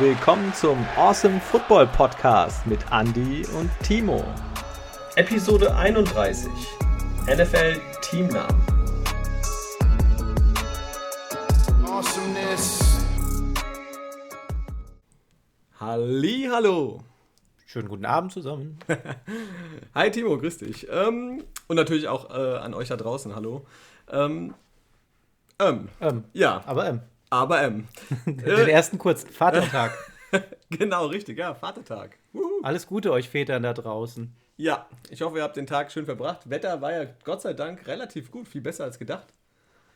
willkommen zum Awesome Football Podcast mit Andy und Timo. Episode 31 NFL Teamnamen. Awesomeness. Halli, hallo. Schönen guten Abend zusammen. Hi Timo, grüß dich. Ähm, und natürlich auch äh, an euch da draußen, hallo. Ähm, ähm, ähm. Ja. Aber ähm. Aber ähm. Den äh, ersten kurzen Vatertag. genau, richtig, ja, Vatertag. Uhu. Alles Gute euch Vätern da draußen. Ja, ich hoffe, ihr habt den Tag schön verbracht. Wetter war ja Gott sei Dank relativ gut, viel besser als gedacht.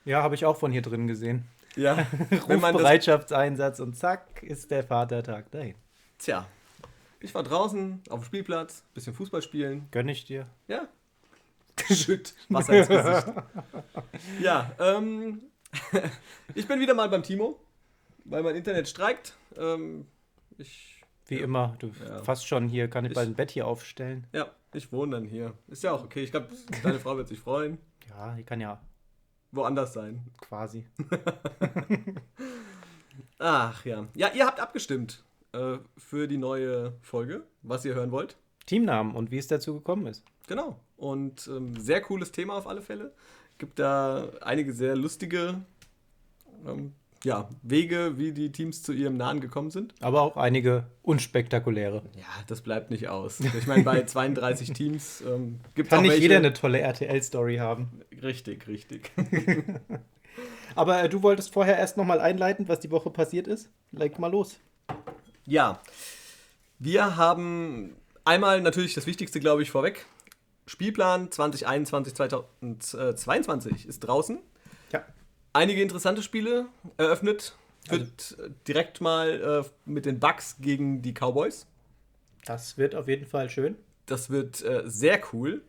Ja, habe ich auch von hier drin gesehen. Ja. Rufbereitschaftseinsatz und zack ist der Vatertag dahin. Tja, ich war draußen auf dem Spielplatz, bisschen Fußball spielen. Gönn ich dir. Ja. Schütt, Wasser ins Gesicht. ja, ähm, ich bin wieder mal beim Timo, weil mein Internet streikt. Ähm, ich, Wie ja, immer, du ja. fast schon hier, kann ich, ich bald ein Bett hier aufstellen. Ja, ich wohne dann hier. Ist ja auch okay. Ich glaube, deine Frau wird sich freuen. Ja, die kann ja woanders sein. Quasi. Ach ja. Ja, ihr habt abgestimmt äh, für die neue Folge, was ihr hören wollt. Teamnamen und wie es dazu gekommen ist. Genau. Und ähm, sehr cooles Thema auf alle Fälle gibt da einige sehr lustige ähm, ja, Wege, wie die Teams zu ihrem Nahen gekommen sind. Aber auch einige unspektakuläre. Ja, das bleibt nicht aus. Ich meine, bei 32 Teams ähm, gibt es Kann nicht welche... jeder eine tolle RTL-Story haben. Richtig, richtig. Aber äh, du wolltest vorher erst nochmal einleiten, was die Woche passiert ist. Leg mal los. Ja, wir haben einmal natürlich das Wichtigste, glaube ich, vorweg. Spielplan 2021, 2022 ist draußen. Ja. Einige interessante Spiele eröffnet. Wird also, direkt mal äh, mit den Bucks gegen die Cowboys. Das wird auf jeden Fall schön. Das wird äh, sehr cool.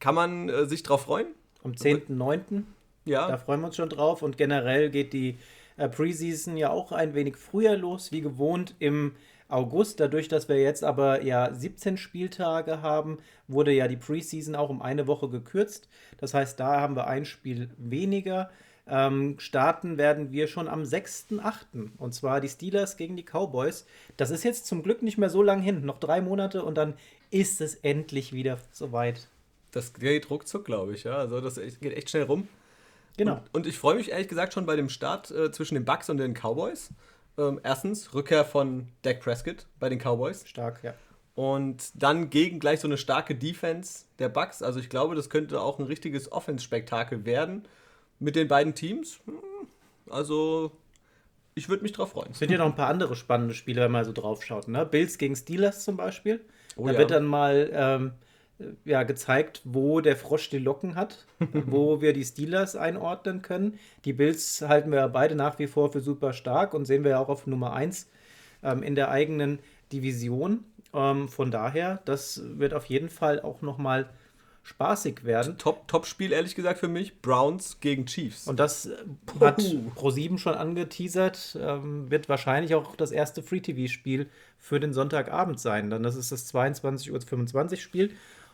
Kann man äh, sich drauf freuen? Am 10.9. Ja. Da freuen wir uns schon drauf. Und generell geht die äh, Preseason ja auch ein wenig früher los, wie gewohnt im August. Dadurch, dass wir jetzt aber ja 17 Spieltage haben, wurde ja die Preseason auch um eine Woche gekürzt. Das heißt, da haben wir ein Spiel weniger. Ähm, starten werden wir schon am 6.8. Und zwar die Steelers gegen die Cowboys. Das ist jetzt zum Glück nicht mehr so lang hin. Noch drei Monate und dann ist es endlich wieder soweit. Das geht ruckzuck, glaube ich. Ja. Also das geht echt schnell rum. Genau. Und, und ich freue mich ehrlich gesagt schon bei dem Start äh, zwischen den Bucks und den Cowboys. Ähm, erstens Rückkehr von Dak Prescott bei den Cowboys. Stark, ja. Und dann gegen gleich so eine starke Defense der Bucks. Also ich glaube, das könnte auch ein richtiges Offense-Spektakel werden mit den beiden Teams. Hm, also ich würde mich drauf freuen. Es sind ja noch ein paar andere spannende Spiele, wenn man so drauf schaut. Ne? Bills gegen Steelers zum Beispiel. Oh, da ja. wird dann mal ähm, ja, gezeigt, wo der Frosch die Locken hat, wo wir die Steelers einordnen können. Die Bills halten wir beide nach wie vor für super stark und sehen wir ja auch auf Nummer 1 ähm, in der eigenen Division. Ähm, von daher, das wird auf jeden Fall auch nochmal spaßig werden. Top, Top-Spiel, ehrlich gesagt, für mich. Browns gegen Chiefs. Und das äh, hat Pro7 schon angeteasert. Ähm, wird wahrscheinlich auch das erste Free-TV-Spiel für den Sonntagabend sein. Dann das ist das 22.25 Uhr Spiel.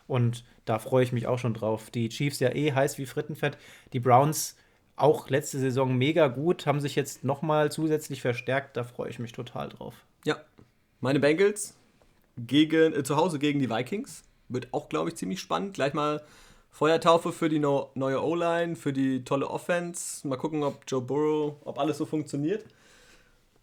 Und da freue ich mich auch schon drauf. Die Chiefs ja eh heiß wie Frittenfett. Die Browns auch letzte Saison mega gut, haben sich jetzt nochmal zusätzlich verstärkt. Da freue ich mich total drauf. Ja, meine Bengals gegen, äh, zu Hause gegen die Vikings. Wird auch, glaube ich, ziemlich spannend. Gleich mal Feuertaufe für die no neue O-Line, für die tolle Offense. Mal gucken, ob Joe Burrow, ob alles so funktioniert.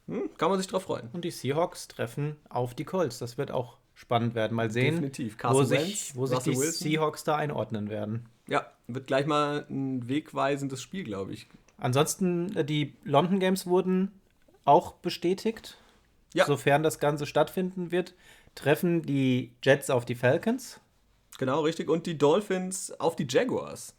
Hm, kann man sich drauf freuen. Und die Seahawks treffen auf die Colts. Das wird auch spannend werden. Mal sehen, Definitiv. wo sich, wo sich die Wilson. Seahawks da einordnen werden. Ja, wird gleich mal ein wegweisendes Spiel, glaube ich. Ansonsten, äh, die London Games wurden auch bestätigt. Ja. Sofern das Ganze stattfinden wird, treffen die Jets auf die Falcons. Genau, richtig. Und die Dolphins auf die Jaguars.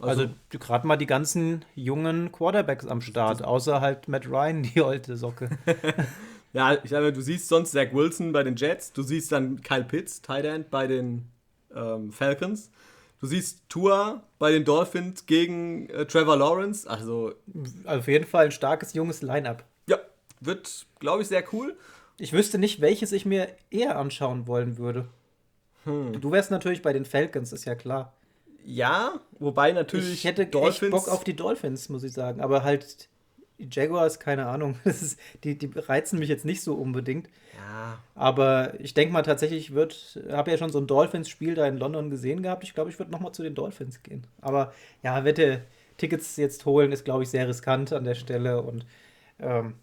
Also, also gerade mal die ganzen jungen Quarterbacks am Start, außer halt Matt Ryan, die alte Socke. Ja, ich sage, du siehst sonst Zach Wilson bei den Jets, du siehst dann Kyle Pitts, Tight End bei den ähm, Falcons. Du siehst Tua bei den Dolphins gegen äh, Trevor Lawrence. Also auf jeden Fall ein starkes junges Line-up. Ja, wird, glaube ich, sehr cool. Ich wüsste nicht, welches ich mir eher anschauen wollen würde. Hm. Du wärst natürlich bei den Falcons, ist ja klar. Ja, wobei natürlich. Ich hätte Dolphins echt Bock auf die Dolphins, muss ich sagen. Aber halt die Jaguars, keine Ahnung, ist, die, die reizen mich jetzt nicht so unbedingt. Ja. Aber ich denke mal tatsächlich wird, habe ja schon so ein Dolphins-Spiel da in London gesehen gehabt. Ich glaube, ich würde nochmal zu den Dolphins gehen. Aber ja, Wette, Tickets jetzt holen, ist, glaube ich, sehr riskant an der Stelle und ähm,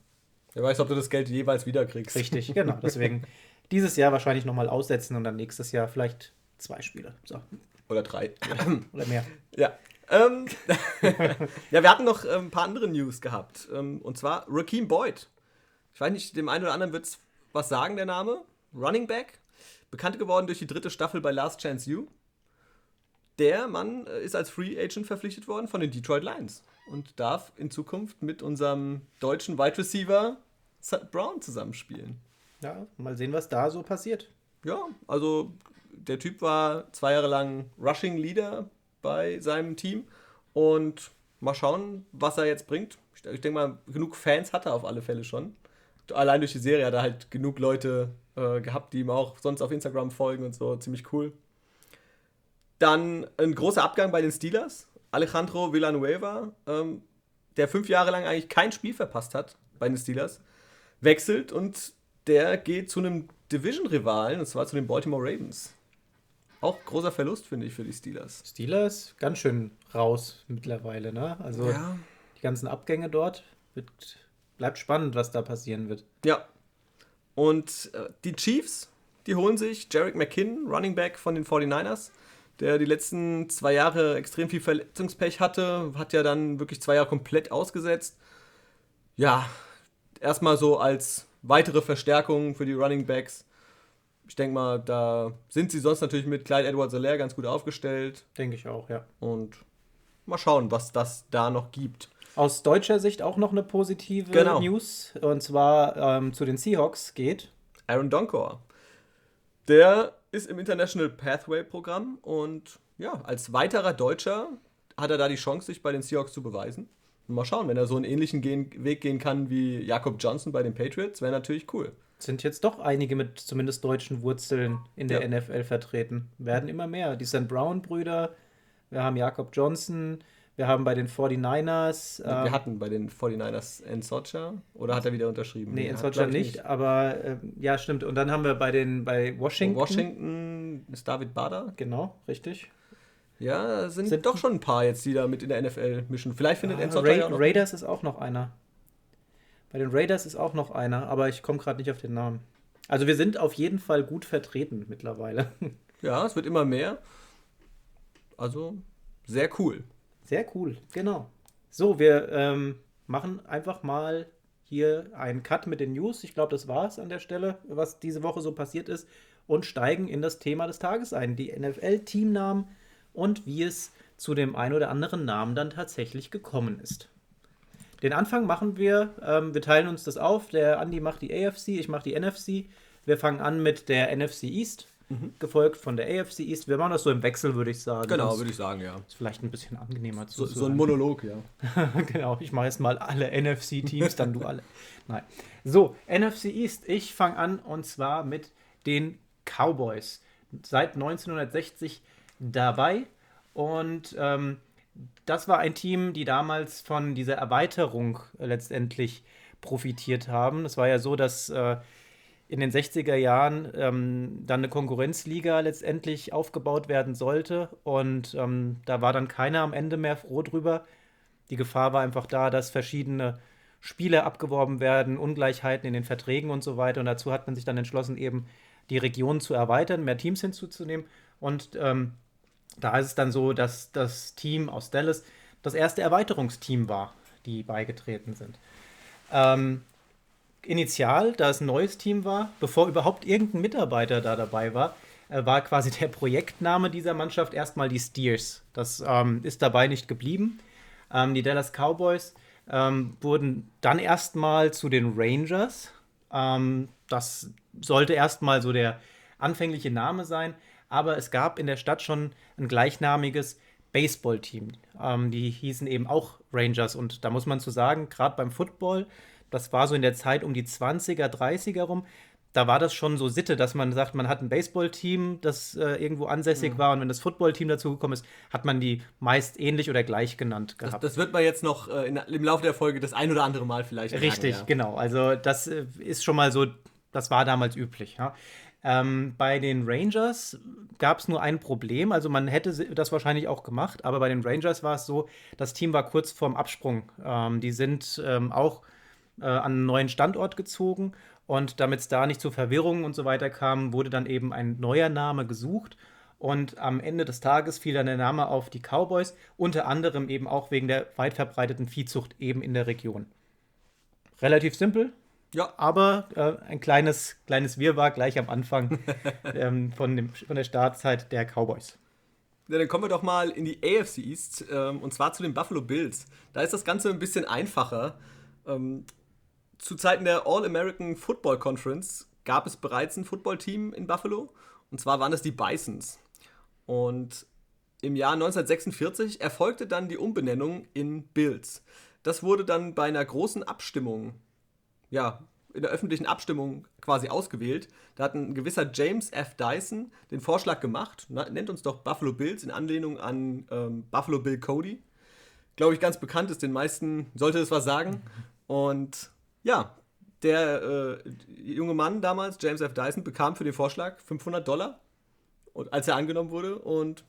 Wer weiß, ob du das Geld jeweils wiederkriegst. Richtig, genau. Deswegen dieses Jahr wahrscheinlich nochmal aussetzen und dann nächstes Jahr vielleicht zwei Spiele. So. Oder drei. Oder mehr. Ja. Ähm, ja, wir hatten noch ähm, ein paar andere News gehabt. Ähm, und zwar Raheem Boyd. Ich weiß nicht, dem einen oder anderen wird es was sagen, der Name. Running Back. Bekannt geworden durch die dritte Staffel bei Last Chance U. Der Mann äh, ist als Free Agent verpflichtet worden von den Detroit Lions und darf in Zukunft mit unserem deutschen Wide Receiver Brown zusammenspielen. Ja, mal sehen, was da so passiert. Ja, also der Typ war zwei Jahre lang Rushing Leader bei seinem Team und mal schauen, was er jetzt bringt. Ich, ich denke mal, genug Fans hat er auf alle Fälle schon. Allein durch die Serie hat er halt genug Leute äh, gehabt, die ihm auch sonst auf Instagram folgen und so. Ziemlich cool. Dann ein großer Abgang bei den Steelers. Alejandro Villanueva, ähm, der fünf Jahre lang eigentlich kein Spiel verpasst hat bei den Steelers, wechselt und der geht zu einem Division-Rivalen, und zwar zu den Baltimore Ravens. Auch großer Verlust, finde ich, für die Steelers. Steelers ganz schön raus mittlerweile, ne? Also ja. die ganzen Abgänge dort. Wird, bleibt spannend, was da passieren wird. Ja. Und äh, die Chiefs, die holen sich Jarek McKinn, Running Back von den 49ers der die letzten zwei Jahre extrem viel Verletzungspech hatte, hat ja dann wirklich zwei Jahre komplett ausgesetzt. Ja, erstmal so als weitere Verstärkung für die Running Backs. Ich denke mal, da sind sie sonst natürlich mit Clyde Edwards Alaire ganz gut aufgestellt. Denke ich auch, ja. Und mal schauen, was das da noch gibt. Aus deutscher Sicht auch noch eine positive genau. News. Und zwar ähm, zu den Seahawks geht. Aaron Donkor. Der ist im International Pathway Programm und ja, als weiterer Deutscher hat er da die Chance, sich bei den Seahawks zu beweisen. Und mal schauen, wenn er so einen ähnlichen Weg gehen kann wie Jakob Johnson bei den Patriots, wäre natürlich cool. Sind jetzt doch einige mit zumindest deutschen Wurzeln in der ja. NFL vertreten. Werden immer mehr. Die St. Brown-Brüder, wir haben Jakob Johnson, wir haben bei den 49ers. Wir ähm, hatten bei den 49ers Ensocha oder hat er wieder unterschrieben? Nee, Ensocha nicht, nicht, aber äh, ja, stimmt. Und dann haben wir bei den bei Washington. Washington ist David Bader. Genau, richtig. Ja, sind, sind doch schon ein paar jetzt, die da mit in der NFL mischen. Vielleicht findet ah, Ensocha Ra ja Raiders ist auch noch einer. Bei den Raiders ist auch noch einer, aber ich komme gerade nicht auf den Namen. Also wir sind auf jeden Fall gut vertreten mittlerweile. Ja, es wird immer mehr. Also sehr cool. Sehr cool, genau. So, wir ähm, machen einfach mal hier einen Cut mit den News. Ich glaube, das war es an der Stelle, was diese Woche so passiert ist. Und steigen in das Thema des Tages ein. Die NFL-Teamnamen und wie es zu dem ein oder anderen Namen dann tatsächlich gekommen ist. Den Anfang machen wir, ähm, wir teilen uns das auf. Der Andi macht die AFC, ich mache die NFC. Wir fangen an mit der NFC East. Mhm. gefolgt von der AFC East. Wir machen das so im Wechsel, würde ich sagen. Genau, würde ich sagen, ja. Ist vielleicht ein bisschen angenehmer zu So, so ein Monolog, ja. genau, ich mache jetzt mal alle NFC-Teams, dann du alle. Nein. So, NFC East, ich fange an und zwar mit den Cowboys. Seit 1960 dabei und ähm, das war ein Team, die damals von dieser Erweiterung letztendlich profitiert haben. Es war ja so, dass äh, in den 60er Jahren ähm, dann eine Konkurrenzliga letztendlich aufgebaut werden sollte. Und ähm, da war dann keiner am Ende mehr froh drüber. Die Gefahr war einfach da, dass verschiedene Spiele abgeworben werden, Ungleichheiten in den Verträgen und so weiter. Und dazu hat man sich dann entschlossen, eben die Region zu erweitern, mehr Teams hinzuzunehmen. Und ähm, da ist es dann so, dass das Team aus Dallas das erste Erweiterungsteam war, die beigetreten sind. Ähm, initial, da es ein neues Team war, bevor überhaupt irgendein Mitarbeiter da dabei war, äh, war quasi der Projektname dieser Mannschaft erstmal die Steers. Das ähm, ist dabei nicht geblieben. Ähm, die Dallas Cowboys ähm, wurden dann erstmal zu den Rangers. Ähm, das sollte erstmal so der anfängliche Name sein, aber es gab in der Stadt schon ein gleichnamiges Baseballteam. Ähm, die hießen eben auch Rangers und da muss man zu sagen, gerade beim Football das war so in der Zeit um die 20er, 30er rum, da war das schon so Sitte, dass man sagt, man hat ein Baseballteam, das äh, irgendwo ansässig mhm. war und wenn das Footballteam dazugekommen ist, hat man die meist ähnlich oder gleich genannt gehabt. Das, das wird man jetzt noch äh, in, im Laufe der Folge das ein oder andere Mal vielleicht. Richtig, sagen, ja. genau. Also das äh, ist schon mal so, das war damals üblich. Ja. Ähm, bei den Rangers gab es nur ein Problem. Also man hätte das wahrscheinlich auch gemacht, aber bei den Rangers war es so, das Team war kurz vorm Absprung. Ähm, die sind ähm, auch äh, an einen neuen Standort gezogen und damit es da nicht zu Verwirrungen und so weiter kam, wurde dann eben ein neuer Name gesucht. Und am Ende des Tages fiel dann der Name auf die Cowboys, unter anderem eben auch wegen der weit verbreiteten Viehzucht eben in der Region. Relativ simpel, ja. aber äh, ein kleines, kleines Wirrwarr gleich am Anfang ähm, von, dem, von der Startzeit der Cowboys. Ja, dann kommen wir doch mal in die AFC East ähm, und zwar zu den Buffalo Bills. Da ist das Ganze ein bisschen einfacher. Ähm, zu Zeiten der All-American Football Conference gab es bereits ein Footballteam in Buffalo. Und zwar waren es die Bisons. Und im Jahr 1946 erfolgte dann die Umbenennung in Bills. Das wurde dann bei einer großen Abstimmung, ja, in der öffentlichen Abstimmung quasi ausgewählt. Da hat ein gewisser James F. Dyson den Vorschlag gemacht, nennt uns doch Buffalo Bills in Anlehnung an ähm, Buffalo Bill Cody. Glaube ich, ganz bekannt ist den meisten, sollte es was sagen. Und ja, der äh, junge Mann damals, James F. Dyson, bekam für den Vorschlag 500 Dollar, als er angenommen wurde. Und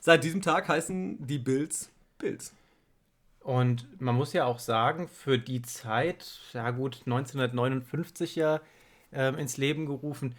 seit diesem Tag heißen die Bills Bills. Und man muss ja auch sagen, für die Zeit, ja gut, 1959 ja äh, ins Leben gerufen,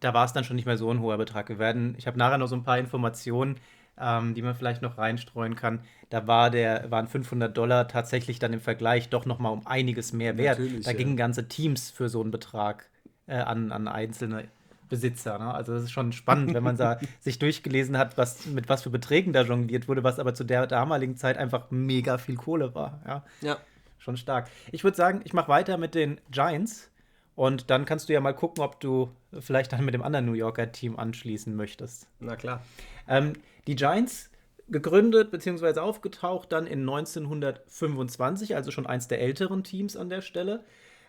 da war es dann schon nicht mehr so ein hoher Betrag. Wir werden, ich habe nachher noch so ein paar Informationen, ähm, die man vielleicht noch reinstreuen kann. Da war der, waren 500 Dollar tatsächlich dann im Vergleich doch noch mal um einiges mehr wert. Natürlich, da ja. gingen ganze Teams für so einen Betrag äh, an, an einzelne Besitzer. Ne? Also das ist schon spannend, wenn man da sich durchgelesen hat, was, mit was für Beträgen da jongliert wurde, was aber zu der damaligen Zeit einfach mega viel Kohle war. Ja. ja. Schon stark. Ich würde sagen, ich mache weiter mit den Giants. Und dann kannst du ja mal gucken, ob du vielleicht dann mit dem anderen New Yorker Team anschließen möchtest. Na klar. Ähm, die Giants gegründet bzw. aufgetaucht dann in 1925, also schon eins der älteren Teams an der Stelle.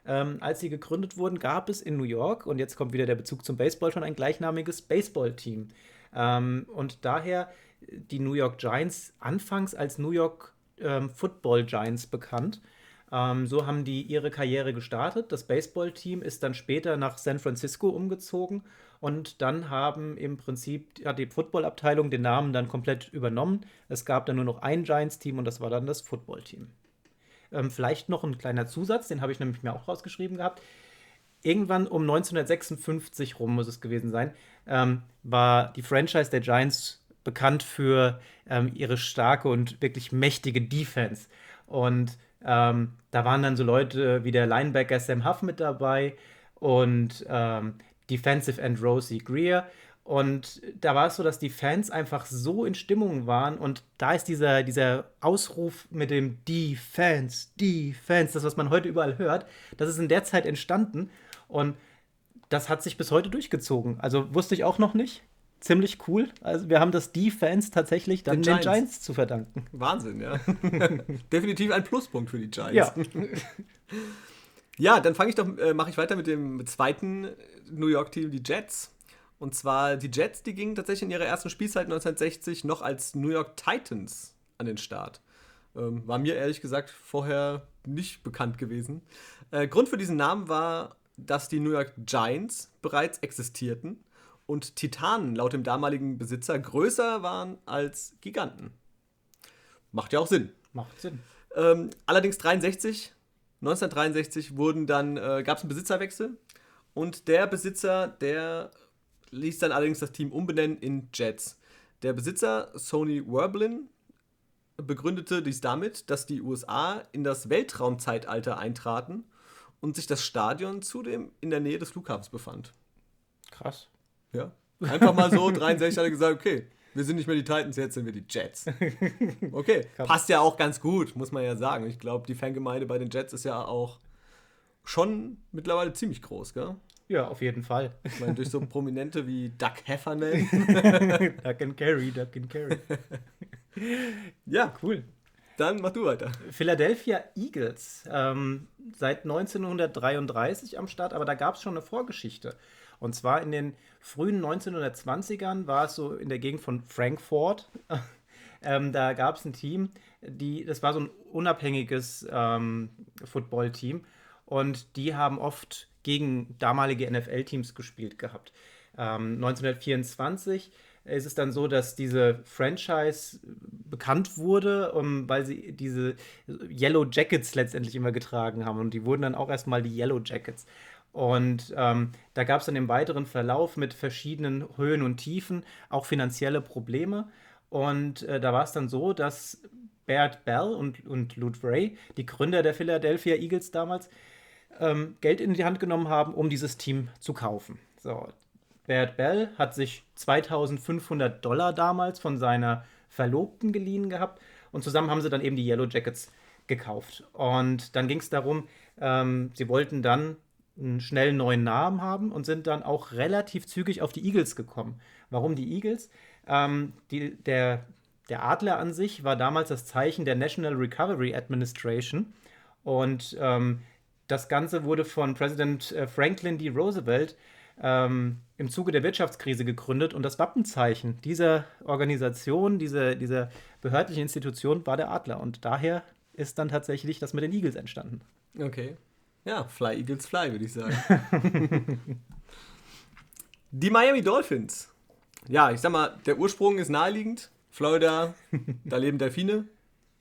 Ähm, als sie gegründet wurden, gab es in New York, und jetzt kommt wieder der Bezug zum Baseball, schon ein gleichnamiges Baseballteam. Ähm, und daher die New York Giants anfangs als New York ähm, Football Giants bekannt. Ähm, so haben die ihre Karriere gestartet. Das Baseballteam ist dann später nach San Francisco umgezogen und dann haben im Prinzip hat die Football-Abteilung den Namen dann komplett übernommen. Es gab dann nur noch ein Giants-Team und das war dann das Football-Team. Ähm, vielleicht noch ein kleiner Zusatz, den habe ich nämlich mir auch rausgeschrieben gehabt. Irgendwann um 1956 rum muss es gewesen sein, ähm, war die Franchise der Giants bekannt für ähm, ihre starke und wirklich mächtige Defense. Und ähm, da waren dann so Leute wie der Linebacker Sam Huff mit dabei und ähm, Defensive End Rosie Greer. Und da war es so, dass die Fans einfach so in Stimmung waren. Und da ist dieser, dieser Ausruf mit dem Defense, Defense, das, was man heute überall hört, das ist in der Zeit entstanden. Und das hat sich bis heute durchgezogen. Also wusste ich auch noch nicht ziemlich cool. Also wir haben das Defense tatsächlich dann den Giants. den Giants zu verdanken. Wahnsinn, ja. Definitiv ein Pluspunkt für die Giants. Ja, ja dann fange ich doch, äh, mache ich weiter mit dem zweiten New York-Team, die Jets. Und zwar die Jets, die gingen tatsächlich in ihrer ersten Spielzeit 1960 noch als New York Titans an den Start. Ähm, war mir ehrlich gesagt vorher nicht bekannt gewesen. Äh, Grund für diesen Namen war, dass die New York Giants bereits existierten und Titanen laut dem damaligen Besitzer größer waren als Giganten. Macht ja auch Sinn. Macht Sinn. Ähm, allerdings 63, 1963 wurden dann, äh, gab es einen Besitzerwechsel und der Besitzer, der ließ dann allerdings das Team umbenennen in Jets. Der Besitzer Sony Werblin begründete dies damit, dass die USA in das Weltraumzeitalter eintraten und sich das Stadion zudem in der Nähe des Flughafens befand. Krass. Ja. Einfach mal so, 63 hat er gesagt, okay, wir sind nicht mehr die Titans, jetzt sind wir die Jets. Okay, passt ja auch ganz gut, muss man ja sagen. Ich glaube, die Fangemeinde bei den Jets ist ja auch schon mittlerweile ziemlich groß, gell? Ja, auf jeden Fall. Ich meine, durch so Prominente wie Doug Heffernan. Duck and Carry, Duck and Carry. ja, cool. Dann mach du weiter. Philadelphia Eagles. Ähm, seit 1933 am Start, aber da gab es schon eine Vorgeschichte. Und zwar in den frühen 1920ern war es so in der Gegend von Frankfurt. ähm, da gab es ein Team, die, das war so ein unabhängiges ähm, Football-Team. Und die haben oft gegen damalige NFL-Teams gespielt gehabt. Ähm, 1924 ist es dann so, dass diese Franchise bekannt wurde, um, weil sie diese Yellow Jackets letztendlich immer getragen haben. Und die wurden dann auch erstmal die Yellow Jackets. Und ähm, da gab es dann im weiteren Verlauf mit verschiedenen Höhen und Tiefen auch finanzielle Probleme. Und äh, da war es dann so, dass Bert Bell und, und Lute Ray, die Gründer der Philadelphia Eagles damals, ähm, Geld in die Hand genommen haben, um dieses Team zu kaufen. So, Bert Bell hat sich 2500 Dollar damals von seiner Verlobten geliehen gehabt und zusammen haben sie dann eben die Yellow Jackets gekauft. Und dann ging es darum, ähm, sie wollten dann einen schnellen neuen Namen haben und sind dann auch relativ zügig auf die Eagles gekommen. Warum die Eagles? Ähm, die, der, der Adler an sich war damals das Zeichen der National Recovery Administration und ähm, das Ganze wurde von Präsident äh, Franklin D. Roosevelt ähm, im Zuge der Wirtschaftskrise gegründet und das Wappenzeichen dieser Organisation, dieser, dieser behördlichen Institution war der Adler und daher ist dann tatsächlich das mit den Eagles entstanden. Okay. Ja, Fly Eagles Fly, würde ich sagen. Die Miami Dolphins. Ja, ich sag mal, der Ursprung ist naheliegend. Florida, da leben Delfine.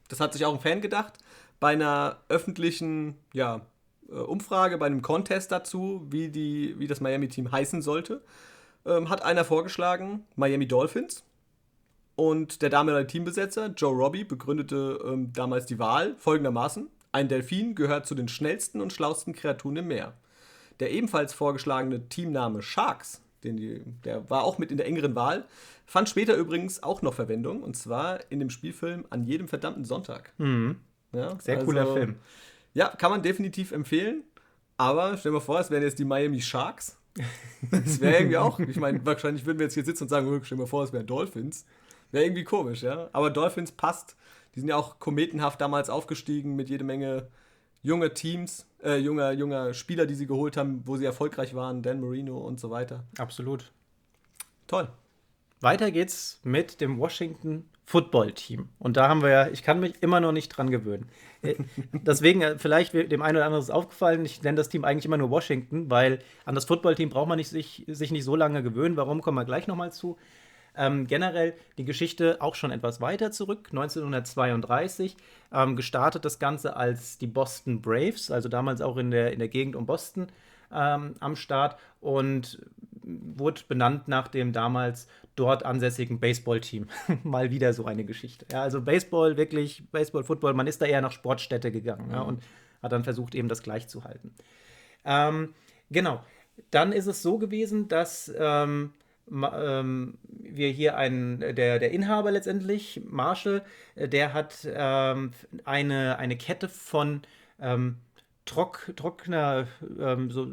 Das hat sich auch ein Fan gedacht. Bei einer öffentlichen ja, Umfrage, bei einem Contest dazu, wie, die, wie das Miami-Team heißen sollte, ähm, hat einer vorgeschlagen, Miami Dolphins. Und der damalige Teambesetzer, Joe Robbie, begründete ähm, damals die Wahl folgendermaßen. Ein Delfin gehört zu den schnellsten und schlausten Kreaturen im Meer. Der ebenfalls vorgeschlagene Teamname Sharks, die, der war auch mit in der engeren Wahl, fand später übrigens auch noch Verwendung, und zwar in dem Spielfilm An jedem verdammten Sonntag. Mhm. Ja, Sehr also, cooler Film. Ja, kann man definitiv empfehlen, aber stell dir mal vor, es wären jetzt die Miami Sharks. Das wäre irgendwie auch, ich meine, wahrscheinlich würden wir jetzt hier sitzen und sagen, oh, stell dir mal vor, es wären Dolphins. Wäre irgendwie komisch, ja. Aber Dolphins passt die sind ja auch kometenhaft damals aufgestiegen mit jede Menge junge Teams, äh, junger, junger Spieler, die sie geholt haben, wo sie erfolgreich waren, Dan Marino und so weiter. Absolut. Toll. Weiter geht's mit dem Washington Football Team. Und da haben wir ja, ich kann mich immer noch nicht dran gewöhnen. Äh, deswegen, äh, vielleicht dem einen oder anderen ist aufgefallen, ich nenne das Team eigentlich immer nur Washington, weil an das Football Team braucht man nicht, sich, sich nicht so lange gewöhnen. Warum, kommen wir gleich nochmal zu. Ähm, generell die Geschichte auch schon etwas weiter zurück, 1932, ähm, gestartet das Ganze als die Boston Braves, also damals auch in der, in der Gegend um Boston ähm, am Start und wurde benannt nach dem damals dort ansässigen Baseballteam. Mal wieder so eine Geschichte. Ja, also Baseball, wirklich, Baseball, Football, man ist da eher nach Sportstätte gegangen mhm. ja, und hat dann versucht, eben das gleich zu halten. Ähm, genau. Dann ist es so gewesen, dass ähm, ähm, wir hier einen, der, der Inhaber letztendlich, Marshall, der hat ähm, eine, eine Kette von ähm, Trock, Trockner, ähm, so,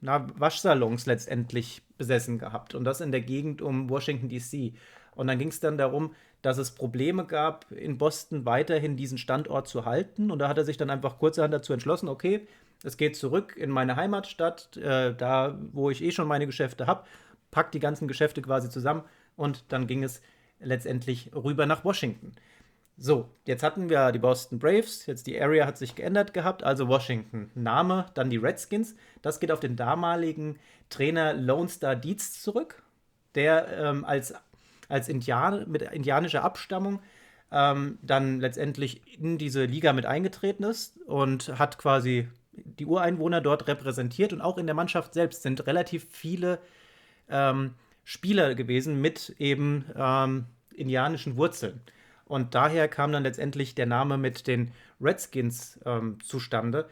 na, Waschsalons letztendlich besessen gehabt. Und das in der Gegend um Washington, D.C. Und dann ging es dann darum, dass es Probleme gab, in Boston weiterhin diesen Standort zu halten. Und da hat er sich dann einfach kurzerhand dazu entschlossen, okay, es geht zurück in meine Heimatstadt, äh, da wo ich eh schon meine Geschäfte habe packt die ganzen Geschäfte quasi zusammen und dann ging es letztendlich rüber nach Washington. So, jetzt hatten wir die Boston Braves, jetzt die Area hat sich geändert gehabt, also Washington. Name, dann die Redskins. Das geht auf den damaligen Trainer Lone Star Dietz zurück, der ähm, als, als Indian, mit indianischer Abstammung ähm, dann letztendlich in diese Liga mit eingetreten ist und hat quasi die Ureinwohner dort repräsentiert und auch in der Mannschaft selbst sind relativ viele ähm, Spieler gewesen mit eben ähm, indianischen Wurzeln. Und daher kam dann letztendlich der Name mit den Redskins ähm, zustande.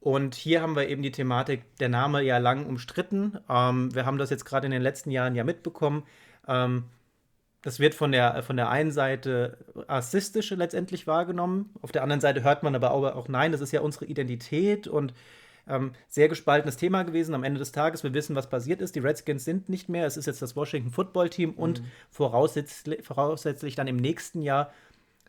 Und hier haben wir eben die Thematik, der Name ja lang umstritten. Ähm, wir haben das jetzt gerade in den letzten Jahren ja mitbekommen. Ähm, das wird von der, von der einen Seite rassistisch letztendlich wahrgenommen. Auf der anderen Seite hört man aber auch, nein, das ist ja unsere Identität und ähm, sehr gespaltenes Thema gewesen. Am Ende des Tages, wir wissen, was passiert ist. Die Redskins sind nicht mehr. Es ist jetzt das Washington Football Team mhm. und voraussetzlich, voraussetzlich dann im nächsten Jahr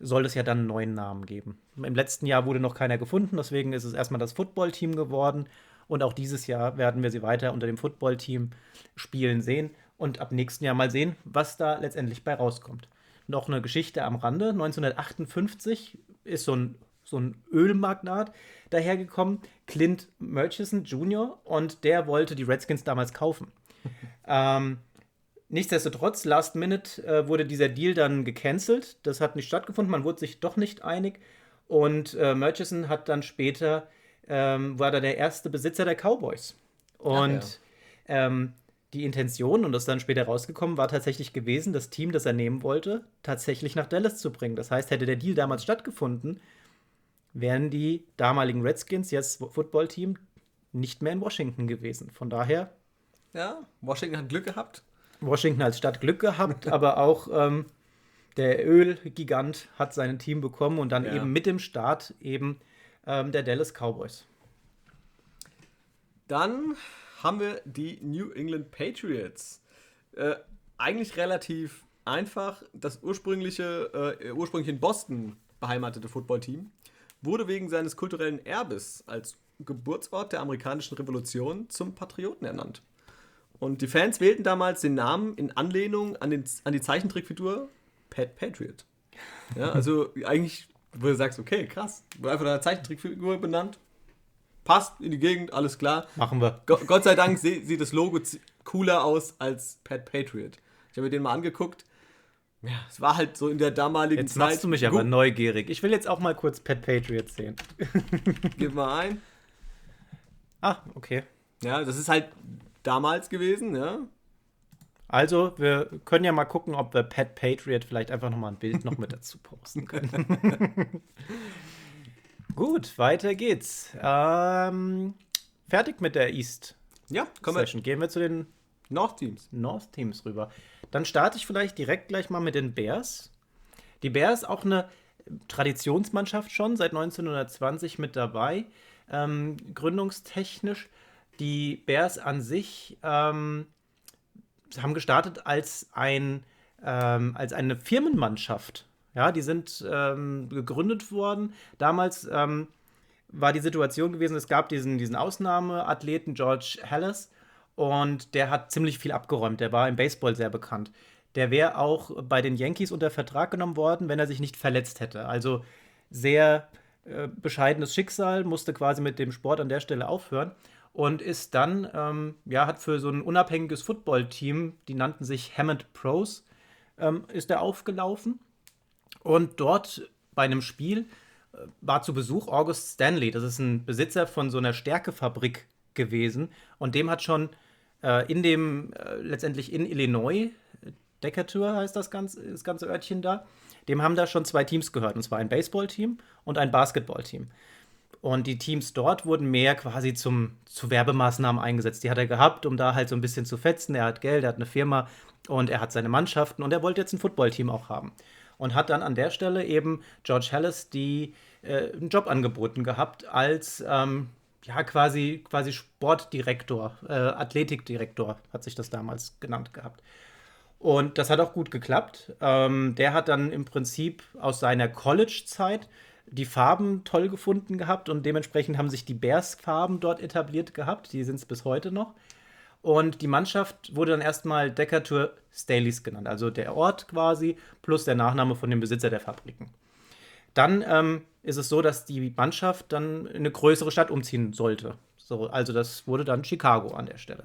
soll es ja dann einen neuen Namen geben. Im letzten Jahr wurde noch keiner gefunden, deswegen ist es erstmal das Football-Team geworden. Und auch dieses Jahr werden wir sie weiter unter dem Football-Team spielen sehen und ab nächsten Jahr mal sehen, was da letztendlich bei rauskommt. Noch eine Geschichte am Rande. 1958 ist so ein, so ein Ölmagnat dahergekommen, Clint Murchison Jr., und der wollte die Redskins damals kaufen. ähm, nichtsdestotrotz, last minute äh, wurde dieser Deal dann gecancelt. Das hat nicht stattgefunden, man wurde sich doch nicht einig. Und äh, Murchison hat dann später, ähm, war da der erste Besitzer der Cowboys. Und Ach, ja. ähm, die Intention, und das ist dann später rausgekommen, war tatsächlich gewesen, das Team, das er nehmen wollte, tatsächlich nach Dallas zu bringen. Das heißt, hätte der Deal damals stattgefunden, wären die damaligen Redskins, jetzt Footballteam, nicht mehr in Washington gewesen. Von daher. Ja, Washington hat Glück gehabt. Washington als Stadt Glück gehabt, aber auch ähm, der Ölgigant hat sein Team bekommen und dann ja. eben mit dem Start eben ähm, der Dallas Cowboys. Dann haben wir die New England Patriots. Äh, eigentlich relativ einfach. Das ursprüngliche, äh, ursprünglich in Boston beheimatete Footballteam wurde wegen seines kulturellen Erbes als Geburtsort der amerikanischen Revolution zum Patrioten ernannt. Und die Fans wählten damals den Namen in Anlehnung an, den, an die Zeichentrickfigur Pat Patriot. Ja, also eigentlich, wo du sagst, okay, krass, wurde einfach eine Zeichentrickfigur benannt, passt in die Gegend, alles klar. Machen wir. Gott sei Dank sieht das Logo cooler aus als Pat Patriot. Ich habe mir den mal angeguckt. Ja, es war halt so in der damaligen jetzt Zeit. Jetzt machst du mich aber neugierig. Ich will jetzt auch mal kurz Pat Patriot sehen. Gib mal ein. Ah, okay. Ja, das ist halt damals gewesen, ja. Also, wir können ja mal gucken, ob wir Pat Patriot vielleicht einfach nochmal ein Bild noch mit dazu posten können. Gut, weiter geht's. Ähm, fertig mit der East. Ja, komm Session. Gehen wir zu den North Teams. North Teams rüber. Dann starte ich vielleicht direkt gleich mal mit den Bears. Die Bears auch eine Traditionsmannschaft schon, seit 1920 mit dabei, ähm, gründungstechnisch. Die Bears an sich ähm, haben gestartet als, ein, ähm, als eine Firmenmannschaft ja, die sind ähm, gegründet worden. Damals ähm, war die Situation gewesen, es gab diesen, diesen Ausnahmeathleten George Hallis und der hat ziemlich viel abgeräumt. Der war im Baseball sehr bekannt. Der wäre auch bei den Yankees unter Vertrag genommen worden, wenn er sich nicht verletzt hätte. Also sehr äh, bescheidenes Schicksal, musste quasi mit dem Sport an der Stelle aufhören und ist dann, ähm, ja, hat für so ein unabhängiges Footballteam, die nannten sich Hammond Pros, ähm, ist er aufgelaufen und dort bei einem Spiel äh, war zu Besuch August Stanley. Das ist ein Besitzer von so einer Stärkefabrik gewesen. Und dem hat schon äh, in dem, äh, letztendlich in Illinois, Decatur heißt das ganze, das ganze Örtchen da, dem haben da schon zwei Teams gehört. Und zwar ein Baseballteam und ein Basketballteam. Und die Teams dort wurden mehr quasi zum, zu Werbemaßnahmen eingesetzt. Die hat er gehabt, um da halt so ein bisschen zu fetzen. Er hat Geld, er hat eine Firma und er hat seine Mannschaften und er wollte jetzt ein Footballteam auch haben und hat dann an der Stelle eben George Hallis die, äh, einen Job angeboten gehabt als ähm, ja, quasi, quasi Sportdirektor, äh, Athletikdirektor hat sich das damals genannt gehabt. Und das hat auch gut geklappt. Ähm, der hat dann im Prinzip aus seiner College-Zeit die Farben toll gefunden gehabt und dementsprechend haben sich die Bears-Farben dort etabliert gehabt. Die sind es bis heute noch. Und die Mannschaft wurde dann erstmal Decatur Staleys genannt, also der Ort quasi plus der Nachname von dem Besitzer der Fabriken. Dann ähm, ist es so, dass die Mannschaft dann in eine größere Stadt umziehen sollte. So, also das wurde dann Chicago an der Stelle.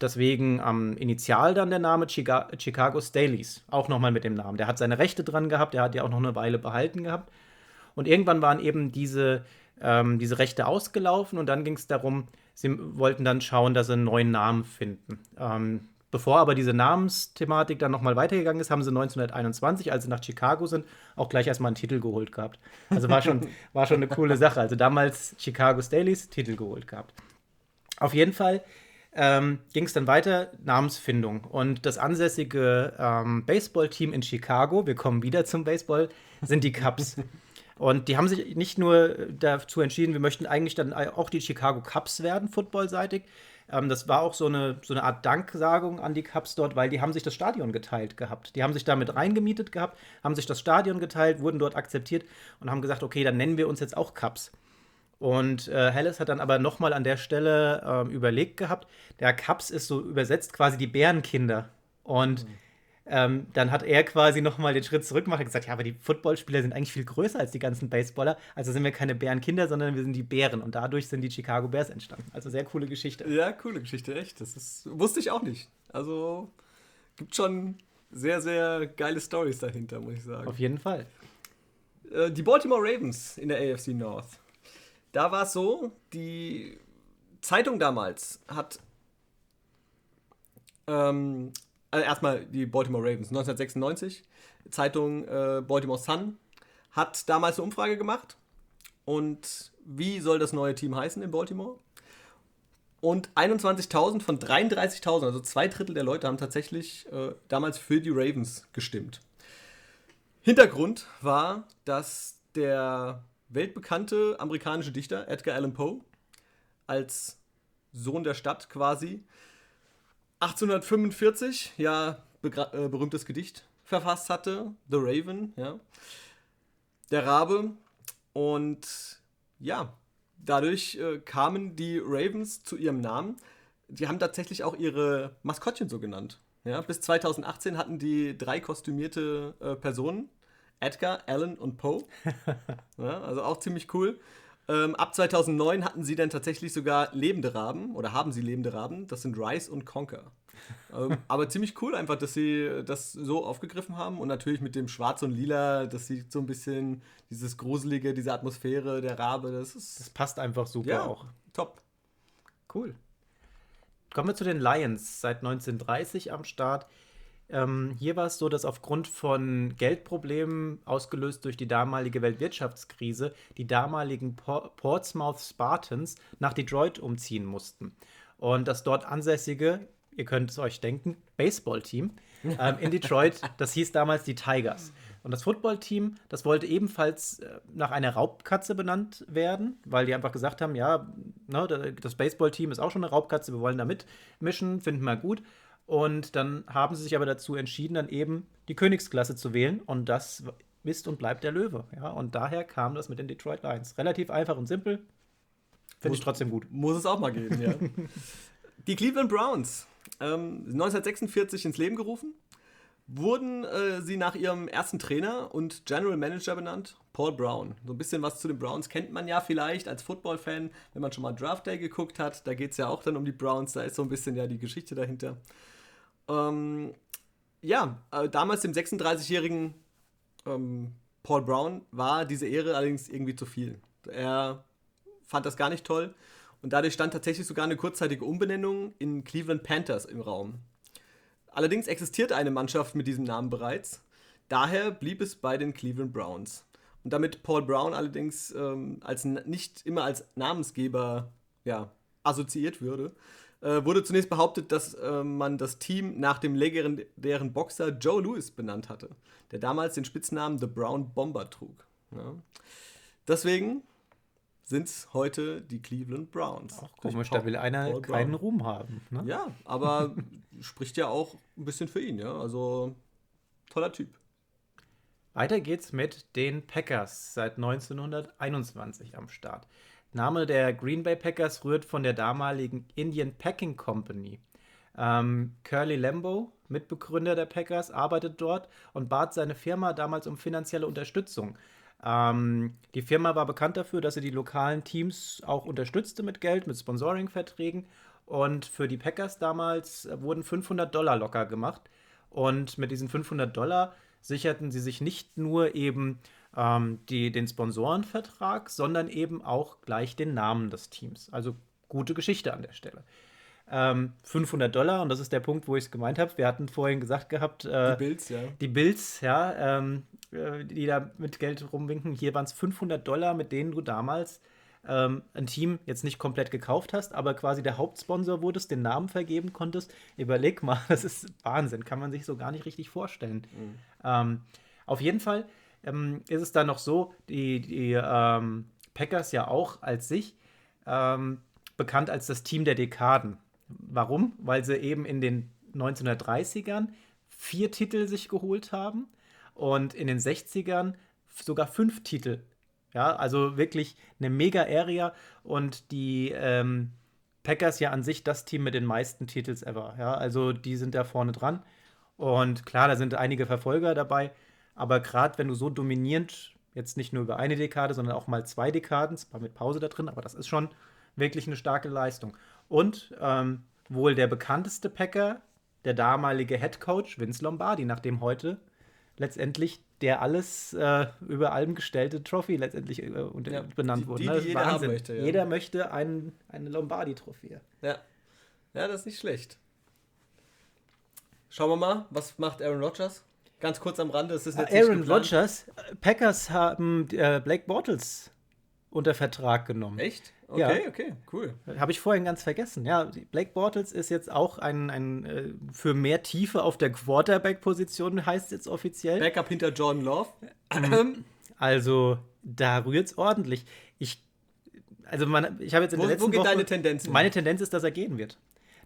Deswegen am ähm, Initial dann der Name Chica Chicago Staleys, auch nochmal mit dem Namen. Der hat seine Rechte dran gehabt, der hat ja auch noch eine Weile behalten gehabt. Und irgendwann waren eben diese, ähm, diese Rechte ausgelaufen und dann ging es darum, sie wollten dann schauen, dass sie einen neuen Namen finden. Ähm, bevor aber diese Namensthematik dann nochmal weitergegangen ist, haben sie 1921, als sie nach Chicago sind, auch gleich erstmal einen Titel geholt gehabt. Also war schon, war schon eine coole Sache. Also damals Chicago Staleys Titel geholt gehabt. Auf jeden Fall ähm, ging es dann weiter, Namensfindung. Und das ansässige ähm, Baseballteam in Chicago, wir kommen wieder zum Baseball, sind die Cubs. Und die haben sich nicht nur dazu entschieden, wir möchten eigentlich dann auch die Chicago Cubs werden, footballseitig. Ähm, das war auch so eine, so eine Art Danksagung an die Cubs dort, weil die haben sich das Stadion geteilt gehabt. Die haben sich damit reingemietet gehabt, haben sich das Stadion geteilt, wurden dort akzeptiert und haben gesagt, okay, dann nennen wir uns jetzt auch Cubs. Und äh, Hellis hat dann aber nochmal an der Stelle ähm, überlegt gehabt, der Cubs ist so übersetzt quasi die Bärenkinder. Und mhm. Ähm, dann hat er quasi nochmal den Schritt zurück gemacht und gesagt, ja, aber die Footballspieler sind eigentlich viel größer als die ganzen Baseballer. Also sind wir keine Bärenkinder, sondern wir sind die Bären. Und dadurch sind die Chicago Bears entstanden. Also sehr coole Geschichte. Ja, coole Geschichte, echt. Das ist, wusste ich auch nicht. Also gibt schon sehr, sehr geile Stories dahinter, muss ich sagen. Auf jeden Fall. Äh, die Baltimore Ravens in der AFC North. Da war es so, die Zeitung damals hat ähm, also erstmal die Baltimore Ravens, 1996, Zeitung äh, Baltimore Sun, hat damals eine Umfrage gemacht. Und wie soll das neue Team heißen in Baltimore? Und 21.000 von 33.000, also zwei Drittel der Leute, haben tatsächlich äh, damals für die Ravens gestimmt. Hintergrund war, dass der weltbekannte amerikanische Dichter Edgar Allan Poe als Sohn der Stadt quasi 1845, ja, äh, berühmtes Gedicht verfasst hatte, The Raven, ja. Der Rabe. Und ja, dadurch äh, kamen die Ravens zu ihrem Namen. Die haben tatsächlich auch ihre Maskottchen so genannt. Ja, bis 2018 hatten die drei kostümierte äh, Personen. Edgar, Alan und Poe. ja, also auch ziemlich cool. Ähm, ab 2009 hatten sie dann tatsächlich sogar lebende Raben oder haben sie lebende Raben. Das sind Rice und Conker. ähm, aber ziemlich cool einfach, dass sie das so aufgegriffen haben und natürlich mit dem Schwarz und Lila, das sieht so ein bisschen dieses Gruselige, diese Atmosphäre der Rabe. Das, ist, das passt einfach super ja, auch. Top. Cool. Kommen wir zu den Lions, seit 1930 am Start. Ähm, hier war es so, dass aufgrund von Geldproblemen, ausgelöst durch die damalige Weltwirtschaftskrise, die damaligen Portsmouth Spartans nach Detroit umziehen mussten. Und das dort ansässige, ihr könnt es euch denken, Baseballteam ähm, in Detroit, das hieß damals die Tigers. Und das Footballteam, das wollte ebenfalls äh, nach einer Raubkatze benannt werden, weil die einfach gesagt haben, ja, ne, das Baseballteam ist auch schon eine Raubkatze, wir wollen da mitmischen, finden wir gut. Und dann haben sie sich aber dazu entschieden, dann eben die Königsklasse zu wählen. Und das ist und bleibt der Löwe. Ja, und daher kam das mit den Detroit Lions. Relativ einfach und simpel. Finde ich trotzdem gut. Muss es auch mal geben, ja. die Cleveland Browns, ähm, 1946 ins Leben gerufen, wurden äh, sie nach ihrem ersten Trainer und General Manager benannt, Paul Brown. So ein bisschen was zu den Browns kennt man ja vielleicht als Football-Fan, wenn man schon mal Draft Day geguckt hat. Da geht es ja auch dann um die Browns, da ist so ein bisschen ja die Geschichte dahinter. Ähm, ja, äh, damals dem 36-jährigen ähm, Paul Brown war diese Ehre allerdings irgendwie zu viel. Er fand das gar nicht toll und dadurch stand tatsächlich sogar eine kurzzeitige Umbenennung in Cleveland Panthers im Raum. Allerdings existierte eine Mannschaft mit diesem Namen bereits, daher blieb es bei den Cleveland Browns. Und damit Paul Brown allerdings ähm, als nicht immer als Namensgeber ja, assoziiert würde, äh, wurde zunächst behauptet, dass äh, man das Team nach dem legendären Boxer Joe Louis benannt hatte, der damals den Spitznamen The Brown Bomber trug. Ja. Deswegen sind es heute die Cleveland Browns. Auch komisch, da will einer Paul keinen Brown. Ruhm haben. Ne? Ja, aber spricht ja auch ein bisschen für ihn, ja. Also toller Typ. Weiter geht's mit den Packers seit 1921 am Start. Name der Green Bay Packers rührt von der damaligen Indian Packing Company. Ähm, Curly Lambeau, Mitbegründer der Packers, arbeitet dort und bat seine Firma damals um finanzielle Unterstützung. Ähm, die Firma war bekannt dafür, dass sie die lokalen Teams auch unterstützte mit Geld, mit Sponsoring-Verträgen. Und für die Packers damals wurden 500 Dollar locker gemacht. Und mit diesen 500 Dollar sicherten sie sich nicht nur eben ähm, die, den Sponsorenvertrag, sondern eben auch gleich den Namen des Teams. Also gute Geschichte an der Stelle. Ähm, 500 Dollar, und das ist der Punkt, wo ich es gemeint habe. Wir hatten vorhin gesagt gehabt, äh, die Bills, ja. Die Bills, ja, ähm, äh, die da mit Geld rumwinken. Hier waren es 500 Dollar, mit denen du damals ähm, ein Team jetzt nicht komplett gekauft hast, aber quasi der Hauptsponsor wurdest, den Namen vergeben konntest. Überleg mal, das ist Wahnsinn, kann man sich so gar nicht richtig vorstellen. Mhm. Ähm, auf jeden Fall ähm, ist es dann noch so, die, die ähm, Packers ja auch als sich ähm, bekannt als das Team der Dekaden. Warum? Weil sie eben in den 1930ern vier Titel sich geholt haben und in den 60ern sogar fünf Titel. Ja, also wirklich eine mega Area und die ähm, Packers ja an sich das Team mit den meisten Titels ever. Ja, also die sind da vorne dran. Und klar, da sind einige Verfolger dabei, aber gerade wenn du so dominierend, jetzt nicht nur über eine Dekade, sondern auch mal zwei Dekaden, zwar mit Pause da drin, aber das ist schon wirklich eine starke Leistung. Und ähm, wohl der bekannteste Packer, der damalige Head Coach Vince Lombardi, nachdem heute letztendlich der alles äh, über allem gestellte Trophy letztendlich äh, unter, ja, benannt wurde. Die, ne? die jeder Wahnsinn. Möchte, ja. Jeder möchte ein, eine Lombardi-Trophäe. Ja. ja, das ist nicht schlecht. Schauen wir mal, was macht Aaron Rodgers? Ganz kurz am Rande, es ist jetzt Aaron Rodgers, Packers haben äh, Blake Bortles unter Vertrag genommen. Echt? Okay, ja. okay, cool. Habe ich vorhin ganz vergessen. Ja, Blake Bortles ist jetzt auch ein, ein äh, für mehr Tiefe auf der Quarterback-Position, heißt jetzt offiziell. Backup hinter Jordan Love. also, da rührt es ordentlich. Ich, also man, ich habe jetzt in wo, der letzten wo geht Woche, deine Tendenz? Meine Tendenz ist, dass er gehen wird.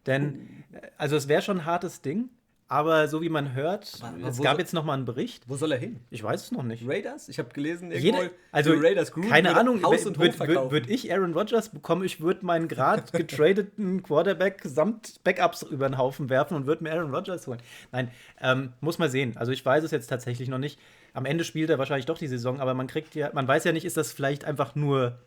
Denn, oh. also es wäre schon ein hartes Ding. Aber so wie man hört, Aber es gab so, jetzt noch mal einen Bericht. Wo soll er hin? Ich weiß es noch nicht. Raiders? Ich habe gelesen, Jede, also Raiders Group keine Ahnung, würde würd ich Aaron Rodgers bekommen, ich würde meinen gerade getradeten Quarterback samt Backups über den Haufen werfen und würde mir Aaron Rodgers holen. Nein, ähm, muss man sehen. Also ich weiß es jetzt tatsächlich noch nicht. Am Ende spielt er wahrscheinlich doch die Saison, aber man kriegt ja, man weiß ja nicht, ist das vielleicht einfach nur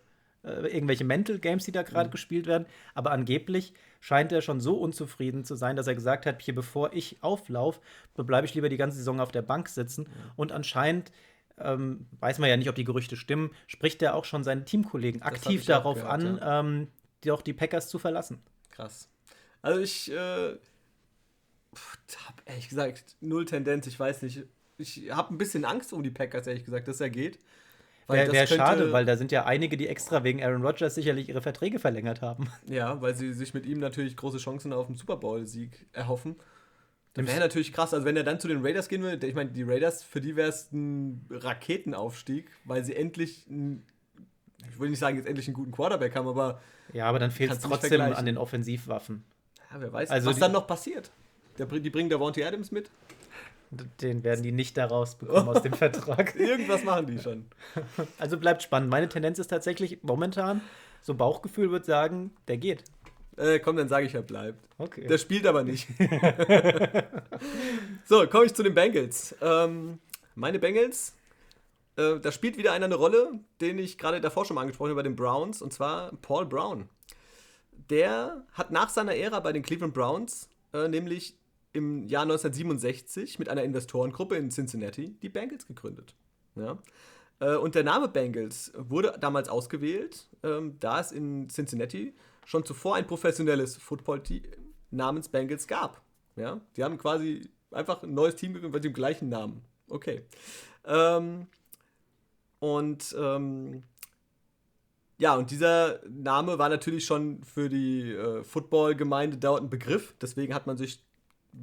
äh, irgendwelche Mental Games, die da gerade mhm. gespielt werden. Aber angeblich scheint er schon so unzufrieden zu sein, dass er gesagt hat, hier bevor ich auflaufe, bleibe ich lieber die ganze Saison auf der Bank sitzen. Mhm. Und anscheinend ähm, weiß man ja nicht, ob die Gerüchte stimmen, spricht er auch schon seine Teamkollegen aktiv darauf gehört, an, ja. ähm, die auch die Packers zu verlassen. Krass. Also ich äh, habe ehrlich gesagt null Tendenz. Ich weiß nicht. Ich habe ein bisschen Angst um die Packers, ehrlich gesagt, dass er geht. Wäre wär schade, weil da sind ja einige, die extra wegen Aaron Rodgers sicherlich ihre Verträge verlängert haben. Ja, weil sie sich mit ihm natürlich große Chancen auf einen Super Bowl-Sieg erhoffen. Das wäre natürlich krass, also wenn er dann zu den Raiders gehen würde, ich meine, die Raiders, für die wäre es ein Raketenaufstieg, weil sie endlich, ein, ich will nicht sagen, jetzt endlich einen guten Quarterback haben, aber. Ja, aber dann fehlt es trotzdem an den Offensivwaffen. Ja, wer weiß, also was dann noch passiert. Der, die bringen der Davante Adams mit. Den werden die nicht da rausbekommen aus dem Vertrag. Irgendwas machen die schon. Also bleibt spannend. Meine Tendenz ist tatsächlich momentan, so Bauchgefühl wird sagen, der geht. Äh, komm, dann sage ich, er bleibt. Okay. Der spielt aber nicht. so, komme ich zu den Bengals. Ähm, meine Bengals, äh, da spielt wieder einer eine Rolle, den ich gerade davor schon mal angesprochen habe bei den Browns, und zwar Paul Brown. Der hat nach seiner Ära bei den Cleveland Browns äh, nämlich im Jahr 1967 mit einer Investorengruppe in Cincinnati die Bengals gegründet. Ja? Äh, und der Name Bengals wurde damals ausgewählt, ähm, da es in Cincinnati schon zuvor ein professionelles Football-Team namens Bengals gab. Ja? Die haben quasi einfach ein neues Team gegründet mit dem gleichen Namen. Okay. Ähm, und ähm, ja, und dieser Name war natürlich schon für die äh, Football-Gemeinde dort ein Begriff. Deswegen hat man sich